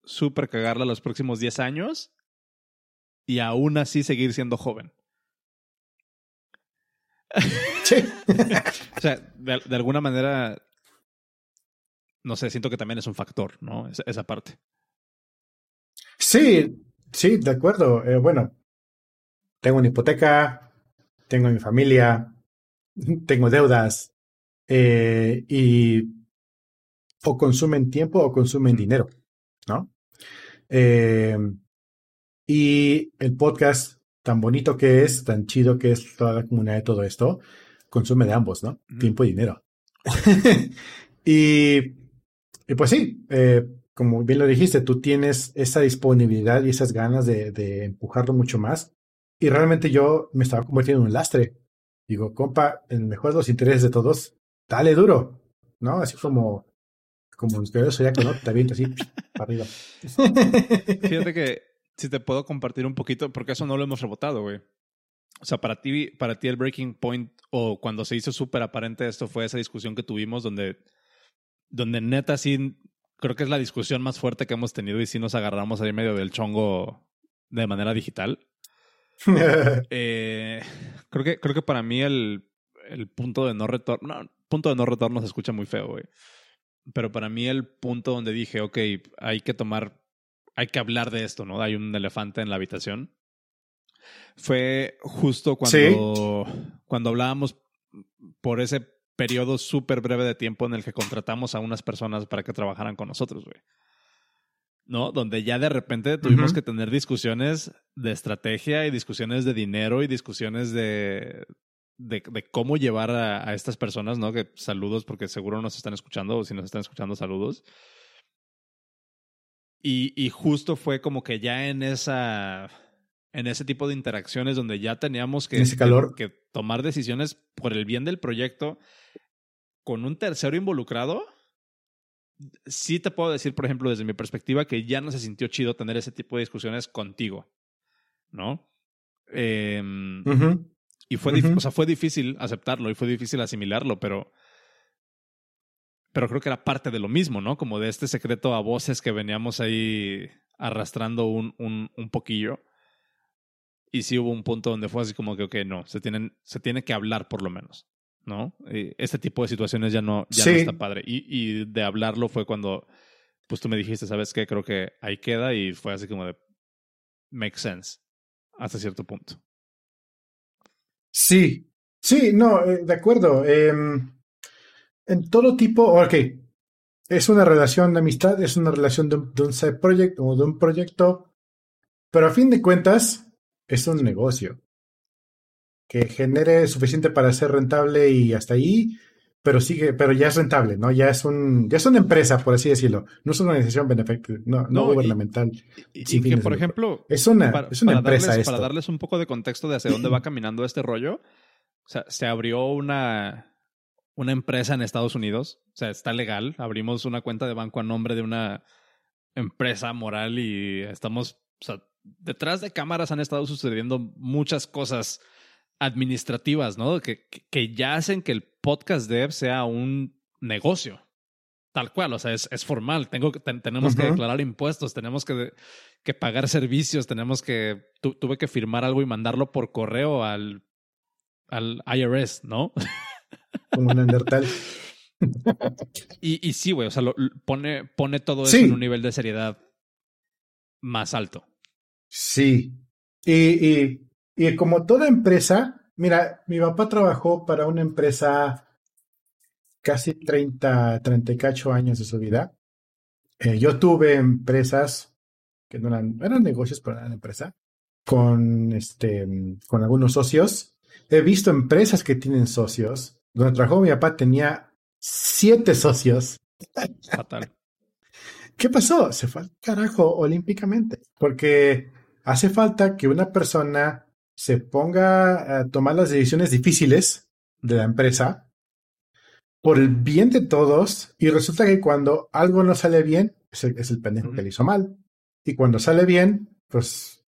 súper cagarla los próximos 10 años y aún así seguir siendo joven. Sí. [laughs] o sea, de, alguna manera, no sé, siento que también es un factor, ¿no? Esa, parte. Sí, sí, de acuerdo. Eh, bueno, tengo una hipoteca, tengo mi familia, tengo deudas eh, y o consumen tiempo o consumen dinero, ¿no? Eh, y el podcast, tan bonito que es, tan chido que es toda la comunidad de todo esto, consume de ambos, ¿no? Tiempo y dinero. [laughs] [laughs] y, y, pues sí, eh, como bien lo dijiste, tú tienes esa disponibilidad y esas ganas de, de empujarlo mucho más. Y realmente yo me estaba convirtiendo en un lastre. Digo, compa, en el mejor de los intereses de todos, dale duro, ¿no? Así como como ya que no, te aviento así para arriba. Fíjate que si te puedo compartir un poquito, porque eso no lo hemos rebotado, güey. O sea, para ti, para ti el breaking point o cuando se hizo súper aparente esto fue esa discusión que tuvimos donde, donde neta sí, creo que es la discusión más fuerte que hemos tenido y sí nos agarramos ahí medio del chongo de manera digital. [laughs] Eh, creo, que, creo que para mí el, el punto de no retorno, no, punto de no retorno se escucha muy feo, güey. Pero para mí el punto donde dije, ok, hay que tomar, hay que hablar de esto, ¿no? Hay un elefante en la habitación. Fue justo cuando, cuando hablábamos por ese periodo súper breve de tiempo en el que contratamos a unas personas para que trabajaran con nosotros, güey. ¿no? Donde ya de repente tuvimos que tener discusiones de estrategia y discusiones de dinero y discusiones de, de, cómo llevar a, estas personas, ¿no? Que saludos porque seguro nos están escuchando o si nos están escuchando, saludos. Y, y justo fue como que ya en esa en ese tipo de interacciones donde ya teníamos que, que, tomar decisiones por el bien del proyecto con un tercero involucrado, sí te puedo decir, por ejemplo, desde mi perspectiva, que ya no se sintió chido tener ese tipo de discusiones contigo, ¿no? Em, y fue, o sea, fue difícil aceptarlo y fue difícil asimilarlo, pero, pero creo que era parte de lo mismo, ¿no? Como de este secreto a voces que veníamos ahí arrastrando un, un, un poquillo. Y sí hubo un punto donde fue así como que, ok, no, se, tienen, se tiene que hablar por lo menos. ¿no? Eh, este tipo de situaciones ya no, ya no está padre. Y, y, de hablarlo fue cuando, pues tú me dijiste, ¿sabes qué? Creo que ahí queda y fue así como de, make sense, hasta cierto punto. Sí, sí, no, eh, de acuerdo. Em, en todo tipo, ok, es una relación de amistad, es una relación de un, de un side project o de un proyecto, pero a fin de cuentas es un negocio que genere suficiente para ser rentable y hasta ahí, pero sigue, pero ya es rentable, ¿no? Ya es un, ya es una empresa, por así decirlo. No es una organización no, no, gubernamental. Y, que, por ejemplo, es una, es una empresa darles, Para darles un poco de contexto de hacia dónde va caminando este rollo, o sea, se abrió una, una empresa en Estados Unidos, o sea, está legal. Abrimos una cuenta de banco a nombre de una empresa moral y estamos, o sea, detrás de cámaras han estado sucediendo muchas cosas administrativas, ¿no? Que, que ya hacen que el podcast dev sea un negocio. Tal cual, o sea, es, es formal. Tengo, tenemos que declarar impuestos, tenemos que, que pagar servicios, tenemos que. tuve que firmar algo y mandarlo por correo al, al IRS, ¿no? [laughs] Como un Neandertal. y, y sí, güey, o sea, pone, pone todo eso en un nivel de seriedad más alto. Sí. Y, y y como toda empresa, mira, mi papá trabajó para una empresa casi 30, 38 años de su vida. Eh, yo tuve empresas que no eran, eran negocios, pero eran empresa, con, este, con algunos socios. He visto empresas que tienen socios. Donde trabajó mi papá tenía siete socios. Fatal. ¿Qué pasó? Se fue al carajo olímpicamente. Porque hace falta que una persona se ponga a tomar las decisiones difíciles de la empresa por el bien de todos y resulta que cuando algo no sale bien es el, pendejo que le hizo mal y cuando sale bien pues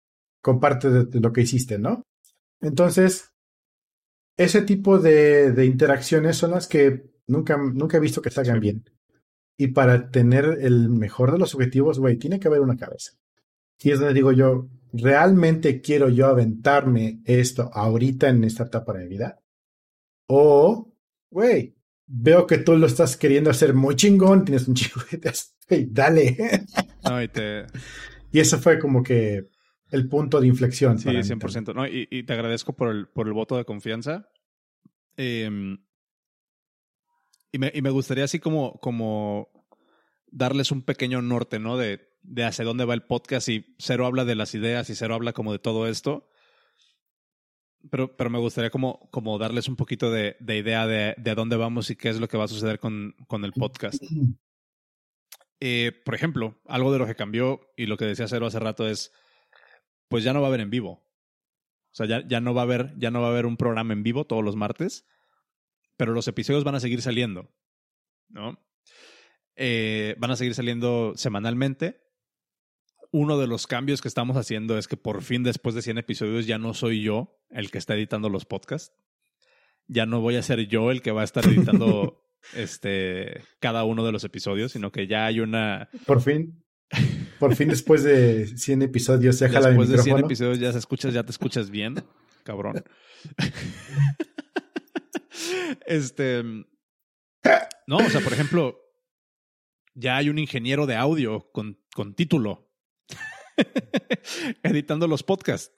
comparte de, lo que hiciste, ¿no? Entonces ese tipo de, de, interacciones son las que nunca, nunca he visto que salgan bien. Y para tener el mejor de los objetivos, güey, tiene que haber una cabeza. Y es donde digo yo, ¿realmente quiero yo aventarme esto ahorita en esta etapa de mi vida? O, güey, veo que tú lo estás queriendo hacer muy chingón, tienes un [laughs] chingo de dale. y, [laughs] eso fue como que el punto de inflexión. Sí, 100%. No, y, te agradezco por el, por el voto de confianza. Em, y, me, y me gustaría así como, como darles un pequeño norte, ¿no? De de hacia dónde va el podcast y cero habla de las ideas y cero habla como de todo esto. Pero, pero me gustaría como, como darles un poquito de, de idea de, de, dónde vamos y qué es lo que va a suceder con, con el podcast. [clears throat] Eh, por ejemplo, algo de lo que cambió y lo que decía Cero hace rato es, pues ya no va a haber en vivo. O sea, ya, ya, no va a haber, ya no va a haber un programa en vivo todos los martes, pero los episodios van a seguir saliendo, ¿no? Eh, van a seguir saliendo semanalmente uno de los cambios que estamos haciendo es que por fin después de 100 episodios ya no soy yo el que está editando los podcasts. Ya no voy a ser yo el que va a estar editando [laughs] este cada uno de los episodios, sino que ya hay una Por fin. Por fin, después de 100 episodios, [laughs] ya jala Después de 100 episodios ya se escuchas, ya te escuchas bien, cabrón. [laughs] este. No, o sea, por ejemplo, ya hay un ingeniero de audio con, con título [laughs] editando los podcasts.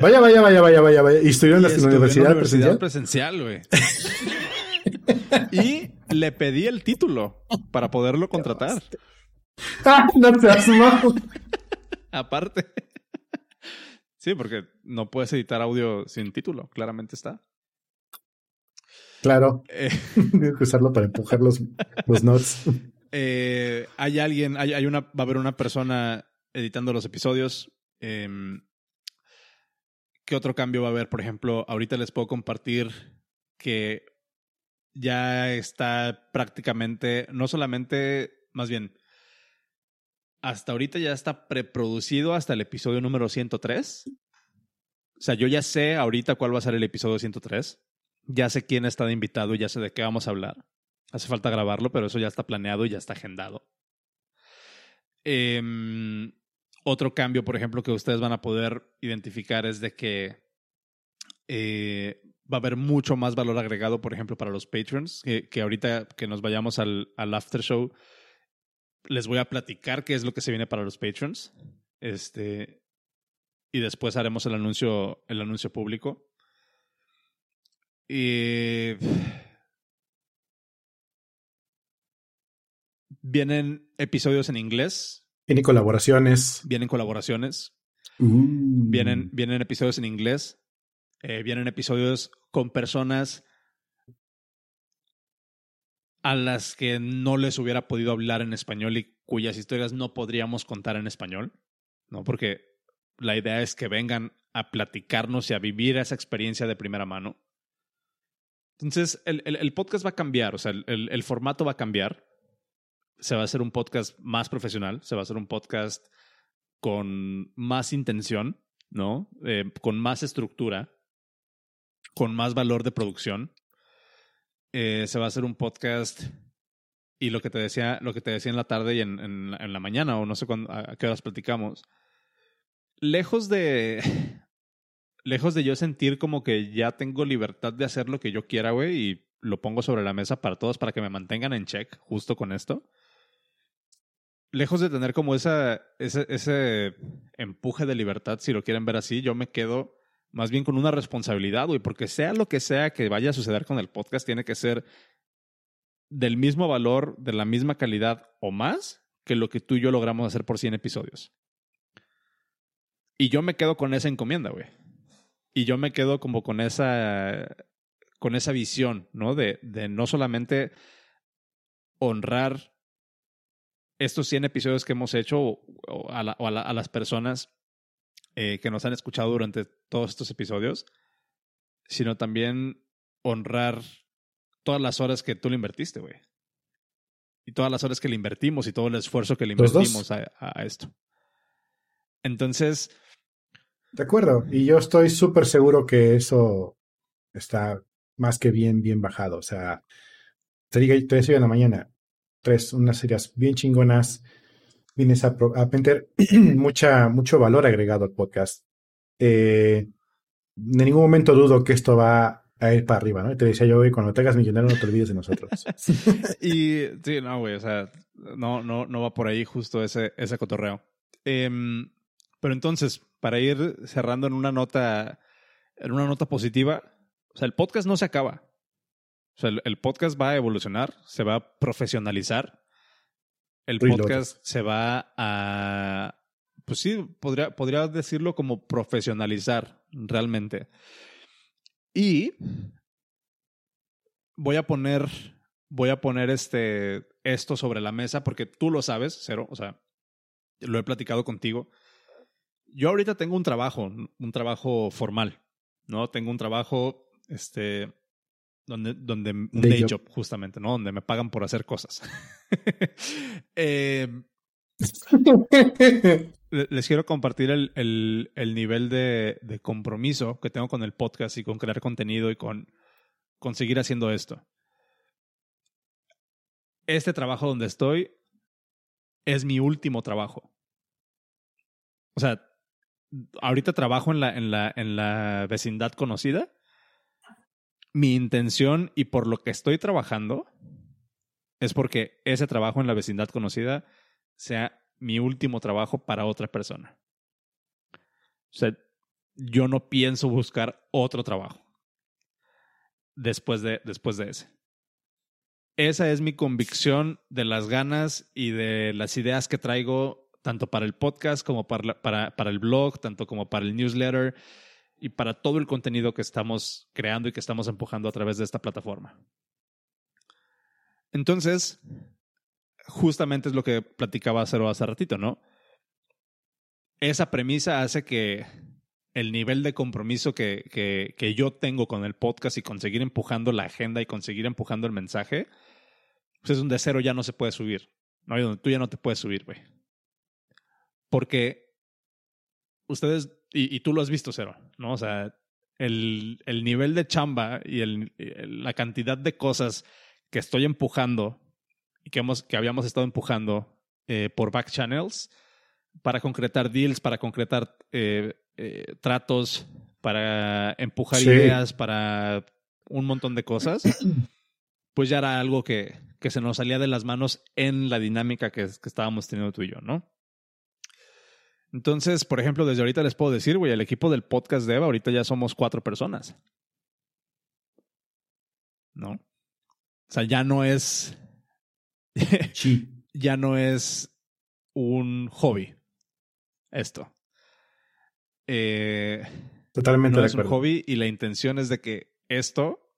Vaya, vaya, vaya, vaya, vaya, vaya. ¿Y estudió en la universidad, universidad presencial? güey. [laughs] y le pedí el título para poderlo contratar. Ah, no te Aparte. Sí, porque no puedes editar audio sin título, claramente está. Claro. Eh, [laughs] Tienes que usarlo para empujar los, los notes. Eh, hay alguien, hay, hay, una, va a haber una persona editando los episodios. Em, ¿Qué otro cambio va a haber? Por ejemplo, ahorita les puedo compartir que ya está prácticamente, no solamente, más bien, hasta ahorita ya está preproducido hasta el episodio número 103. O sea, yo ya sé ahorita cuál va a ser el episodio 103. Ya sé quién está de invitado y ya sé de qué vamos a hablar. Hace falta grabarlo, pero eso ya está planeado y ya está agendado. Em, otro cambio, por ejemplo, que ustedes van a poder identificar es de que eh, va a haber mucho más valor agregado, por ejemplo, para los patrons, que, ahorita que nos vayamos al, al, after show, les voy a platicar qué es lo que se viene para los patrons. Este, y después haremos el anuncio, el anuncio público. Y vienen episodios en inglés Vienen colaboraciones. Vienen colaboraciones. Mm. Vienen, vienen episodios en inglés. Eh, vienen episodios con personas a las que no les hubiera podido hablar en español y cuyas historias no podríamos contar en español, ¿no? Porque la idea es que vengan a platicarnos y a vivir esa experiencia de primera mano. Entonces, el, el, podcast va a cambiar, o sea, el, el, formato va a cambiar se va a hacer un podcast más profesional, se va a hacer un podcast con más intención, ¿no? Eh, con más estructura, con más valor de producción. Eh, se va a hacer un podcast y lo que te decía, lo que te decía en la tarde y en, en, la mañana, o no sé cuándo, a qué horas platicamos. Lejos de. [laughs] Lejos de yo sentir como que ya tengo libertad de hacer lo que yo quiera, güey, y lo pongo sobre la mesa para todos para que me mantengan en check justo con esto lejos de tener como esa, ese, ese empuje de libertad, si lo quieren ver así, yo me quedo más bien con una responsabilidad, güey, porque sea lo que sea que vaya a suceder con el podcast, tiene que ser del mismo valor, de la misma calidad o más que lo que tú y yo logramos hacer por 100 episodios. Y yo me quedo con esa encomienda, güey. Y yo me quedo como con esa, con esa visión, ¿no? De, de no solamente honrar estos 100 episodios que hemos hecho a, a, las personas eh, que nos han escuchado durante todos estos episodios, sino también honrar todas las horas que tú le invertiste, güey. Y todas las horas que le invertimos y todo el esfuerzo que le invertimos a, a, esto. Entonces... De acuerdo. Y yo estoy súper seguro que eso está más que bien, bien bajado. O sea, te, digo, te decía en la mañana, tres, unas series bien chingonas. Vienes a, a [clears throat] mucha, mucho valor agregado al podcast. Eh, en ningún momento dudo que esto va a ir para arriba, ¿no? te decía yo, güey, cuando te hagas millonario no te olvides de nosotros. [laughs] y sí, no, güey, o sea, no, no, no va por ahí justo ese, ese cotorreo. Em, pero entonces, para ir cerrando en una nota, en una nota positiva, o sea, el podcast no se acaba. O sea, el, podcast va a evolucionar, se va a profesionalizar. El podcast se va a, pues sí, podría, podría decirlo como profesionalizar realmente. Y voy a poner, voy a poner este, esto sobre la mesa porque tú lo sabes, Cero, o sea, lo he platicado contigo. Yo ahorita tengo un trabajo, un trabajo formal, ¿no? Tengo un trabajo, este, donde, donde un day, job. justamente, ¿no? Donde me pagan por hacer cosas. [laughs] eh, les quiero compartir el, el, el nivel de, de, compromiso que tengo con el podcast y con crear contenido y con, con seguir haciendo esto. Este trabajo donde estoy es mi último trabajo. O sea, ahorita trabajo en la, en la, en la vecindad conocida. Mi intención y por lo que estoy trabajando es porque ese trabajo en la vecindad conocida sea mi último trabajo para otra persona. O sea, yo no pienso buscar otro trabajo después de, después de ese. Esa es mi convicción de las ganas y de las ideas que traigo tanto para el podcast como para, para, para el blog, tanto como para el newsletter y para todo el contenido que estamos creando y que estamos empujando a través de esta plataforma. Entonces, justamente es lo que platicaba Cero hace ratito, ¿no? Esa premisa hace que el nivel de compromiso que, que, que, yo tengo con el podcast y conseguir empujando la agenda y conseguir empujando el mensaje, pues es un de cero ya no se puede subir. No hay donde tú ya no te puedes subir, güey. Porque ustedes, y, y, tú lo has visto, cero, ¿no? O sea, el, el nivel de chamba y el, la cantidad de cosas que estoy empujando y que, hemos, que habíamos estado empujando eh, por back channels para concretar deals, para concretar eh, eh, tratos, para empujar ideas, para un montón de cosas, pues ya era algo que, que se nos salía de las manos en la dinámica que, que estábamos teniendo tú y yo, ¿no? Entonces, por ejemplo, desde ahorita les puedo decir, güey, el equipo del podcast de Eva, ahorita ya somos cuatro personas. ¿No? O sea, ya no es. [laughs] ya no es un hobby. Esto. Eh, Totalmente no es un hobby y la intención es de que esto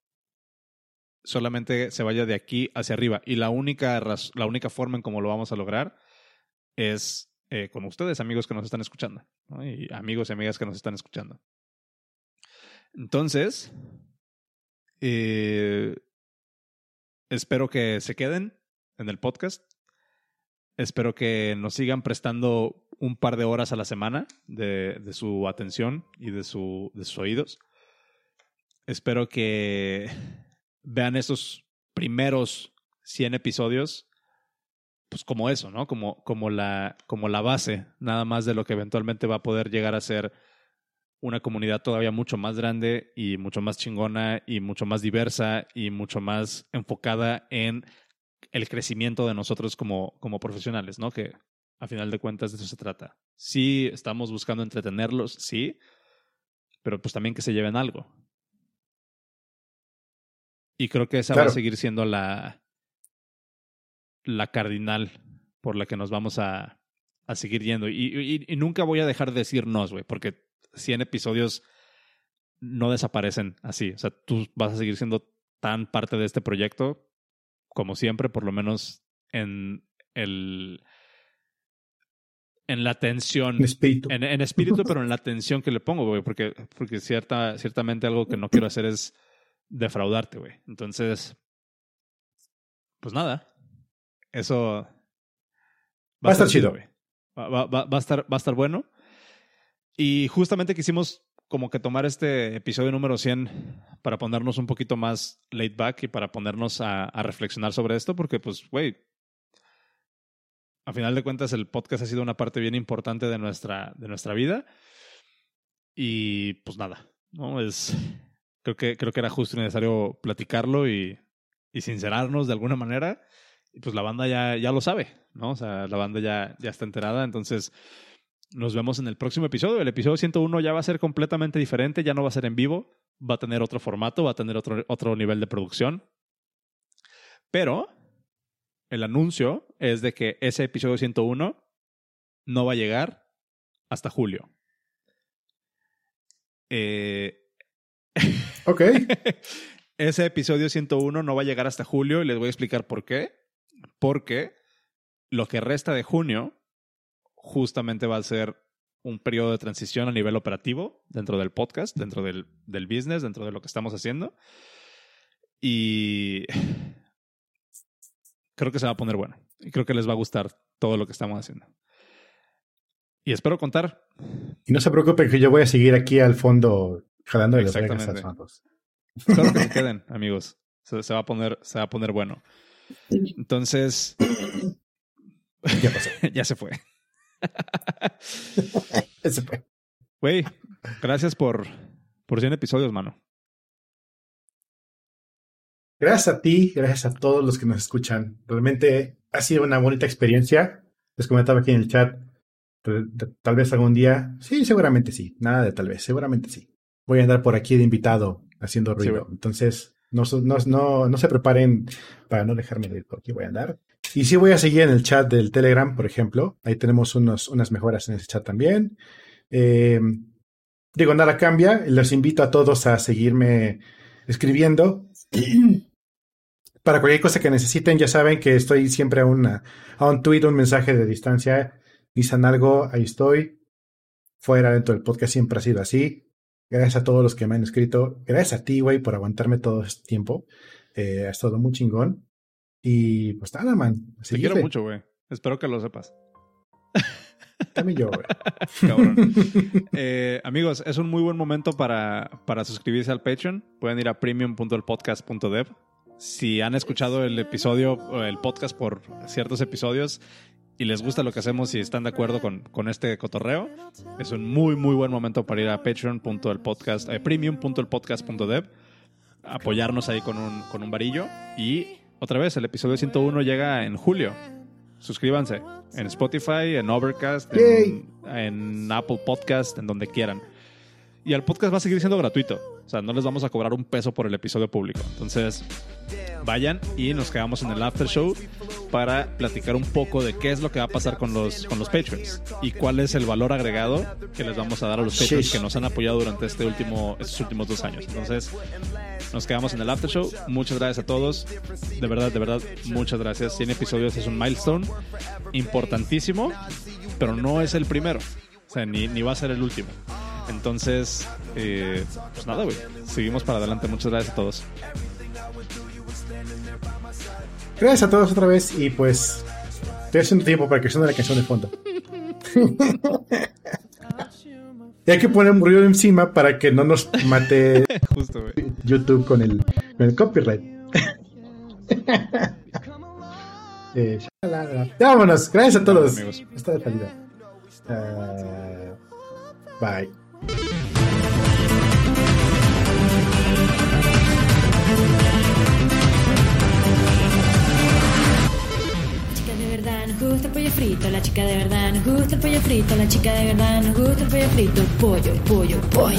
solamente se vaya de aquí hacia arriba. Y la única, la única forma en cómo lo vamos a lograr es eh, con ustedes, amigos que nos están escuchando. Y amigos y amigas que nos están escuchando. Entonces, eh, espero que se queden en el podcast. Espero que nos sigan prestando un par de horas a la semana de, de su atención y de, su, de sus oídos. Espero que vean esos primeros 100 episodios pues como eso, ¿no? Como, como, la, como la base, nada más de lo que eventualmente va a poder llegar a ser una comunidad todavía mucho más grande y mucho más chingona y mucho más diversa y mucho más enfocada en el crecimiento de nosotros como, como profesionales, ¿no? Que a final de cuentas de eso se trata. Sí, estamos buscando entretenerlos, sí, pero pues también que se lleven algo. Y creo que esa va a seguir siendo la, la cardinal por la que nos vamos a, a seguir yendo. Y, y, nunca voy a dejar de decir nos, güey, porque 100 episodios no desaparecen así. O sea, tú vas a seguir siendo tan parte de este proyecto como siempre, por lo menos en el en la atención. En espíritu. En, en espíritu, pero en la atención que le pongo, güey, porque, porque cierta, ciertamente algo que no quiero hacer es defraudarte, güey. Entonces, pues nada, eso va, a estar chido. güey. Va, va, va, a estar, va a estar bueno. Y justamente quisimos como que tomar este episodio número 100 para ponernos un poquito más laid back y para ponernos a, a reflexionar sobre esto, porque pues, güey, a final de cuentas el podcast ha sido una parte bien importante de nuestra, de nuestra vida. Y pues nada, ¿no? Es, creo que, creo que era justo y necesario platicarlo y, y sincerarnos de alguna manera. Y pues la banda ya, ya lo sabe, ¿no? O sea, la banda ya, ya está enterada. Entonces, nos vemos en el próximo episodio. El episodio 101 ya va a ser completamente diferente, ya no va a ser en vivo, va a tener otro formato, va a tener otro, otro nivel de producción. Pero el anuncio es de que ese episodio 101 no va a llegar hasta julio. Eh, [laughs] Ok. Ese episodio 101 no va a llegar hasta julio y les voy a explicar por qué. Porque lo que resta de junio justamente va a ser un periodo de transición a nivel operativo dentro del podcast, dentro del, del business, dentro de lo que estamos haciendo. Y [sighs] creo que se va a poner bueno. Y creo que les va a gustar todo lo que estamos haciendo. Y espero contar. Y no se preocupen que yo voy a seguir aquí al fondo jalando de las Exactamente. Espero que se [laughs] queden, amigos. Se, se, va a poner, se va a poner bueno. Entonces, Ya pasó. [laughs] ya se fue. [laughs] ya se fue. Güey, gracias por, por 100 episodios, mano. Gracias a ti, gracias a todos los que nos escuchan. Realmente ha sido una bonita experiencia. Les comentaba aquí en el chat. Tal vez algún día. Sí, seguramente sí. Nada de tal vez, seguramente sí. Voy a andar por aquí de invitado haciendo ruido. Entonces, no, no, no, se preparen para no dejarme de ir por aquí. Voy a andar. Y sí voy a seguir en el chat del Telegram, por ejemplo. Ahí tenemos unos, unas mejoras en ese chat también. Eh, digo, nada cambia. Les invito a todos a seguirme escribiendo. Para cualquier cosa que necesiten, ya saben que estoy siempre a, una, a un tweet, un mensaje de distancia. Dicen algo, ahí estoy. Fuera dentro del podcast siempre ha sido así. Gracias a todos los que me han escrito. Gracias a ti, güey, por aguantarme todo este tiempo. Eh, ha estado muy chingón. Y pues nada, man. Te quiero mucho, güey. Espero que lo sepas. [laughs] También yo, güey. [laughs] Cabrón. Eh, amigos, es un muy buen momento para, para suscribirse al Patreon. Pueden ir a premium.elpodcast.dev si han escuchado el episodio, el podcast por ciertos episodios y les gusta lo que hacemos y están de acuerdo con, con este cotorreo, es un muy, muy buen momento para ir a patreon.elpodcast, eh, premium.elpodcast.dev, apoyarnos ahí con un, con un varillo. Y otra vez, el episodio 101 llega en julio. Suscríbanse en Spotify, en Overcast, en, en Apple Podcast, en donde quieran. Y el podcast va a seguir siendo gratuito. O sea, no les vamos a cobrar un peso por el episodio público. Entonces, vayan y nos quedamos en el after show para platicar un poco de qué es lo que va a pasar con los, con los patrons y cuál es el valor agregado que les vamos a dar a los patrons que nos han apoyado durante este último, estos últimos dos años. Entonces, nos quedamos en el after show. Muchas gracias a todos. De verdad, de verdad, muchas gracias. 100 episodios es un milestone importantísimo, pero no es el primero. O sea, ni, ni va a ser el último. Entonces, eh, pues nada, güey. Seguimos para adelante. Muchas gracias a todos. Gracias a todos otra vez y pues estoy haciendo tiempo para que suene la canción de fondo. [laughs] y hay que poner un ruido encima para que no nos mate [laughs] YouTube con el, con el copyright. [laughs] eh, vámonos, gracias a todos. Hasta de salida. Uh, bye. Gusta el pollo frito, la chica de verdad nos gusta el pollo frito, la chica de verdad nos gusta el pollo frito, pollo, pollo, pollo.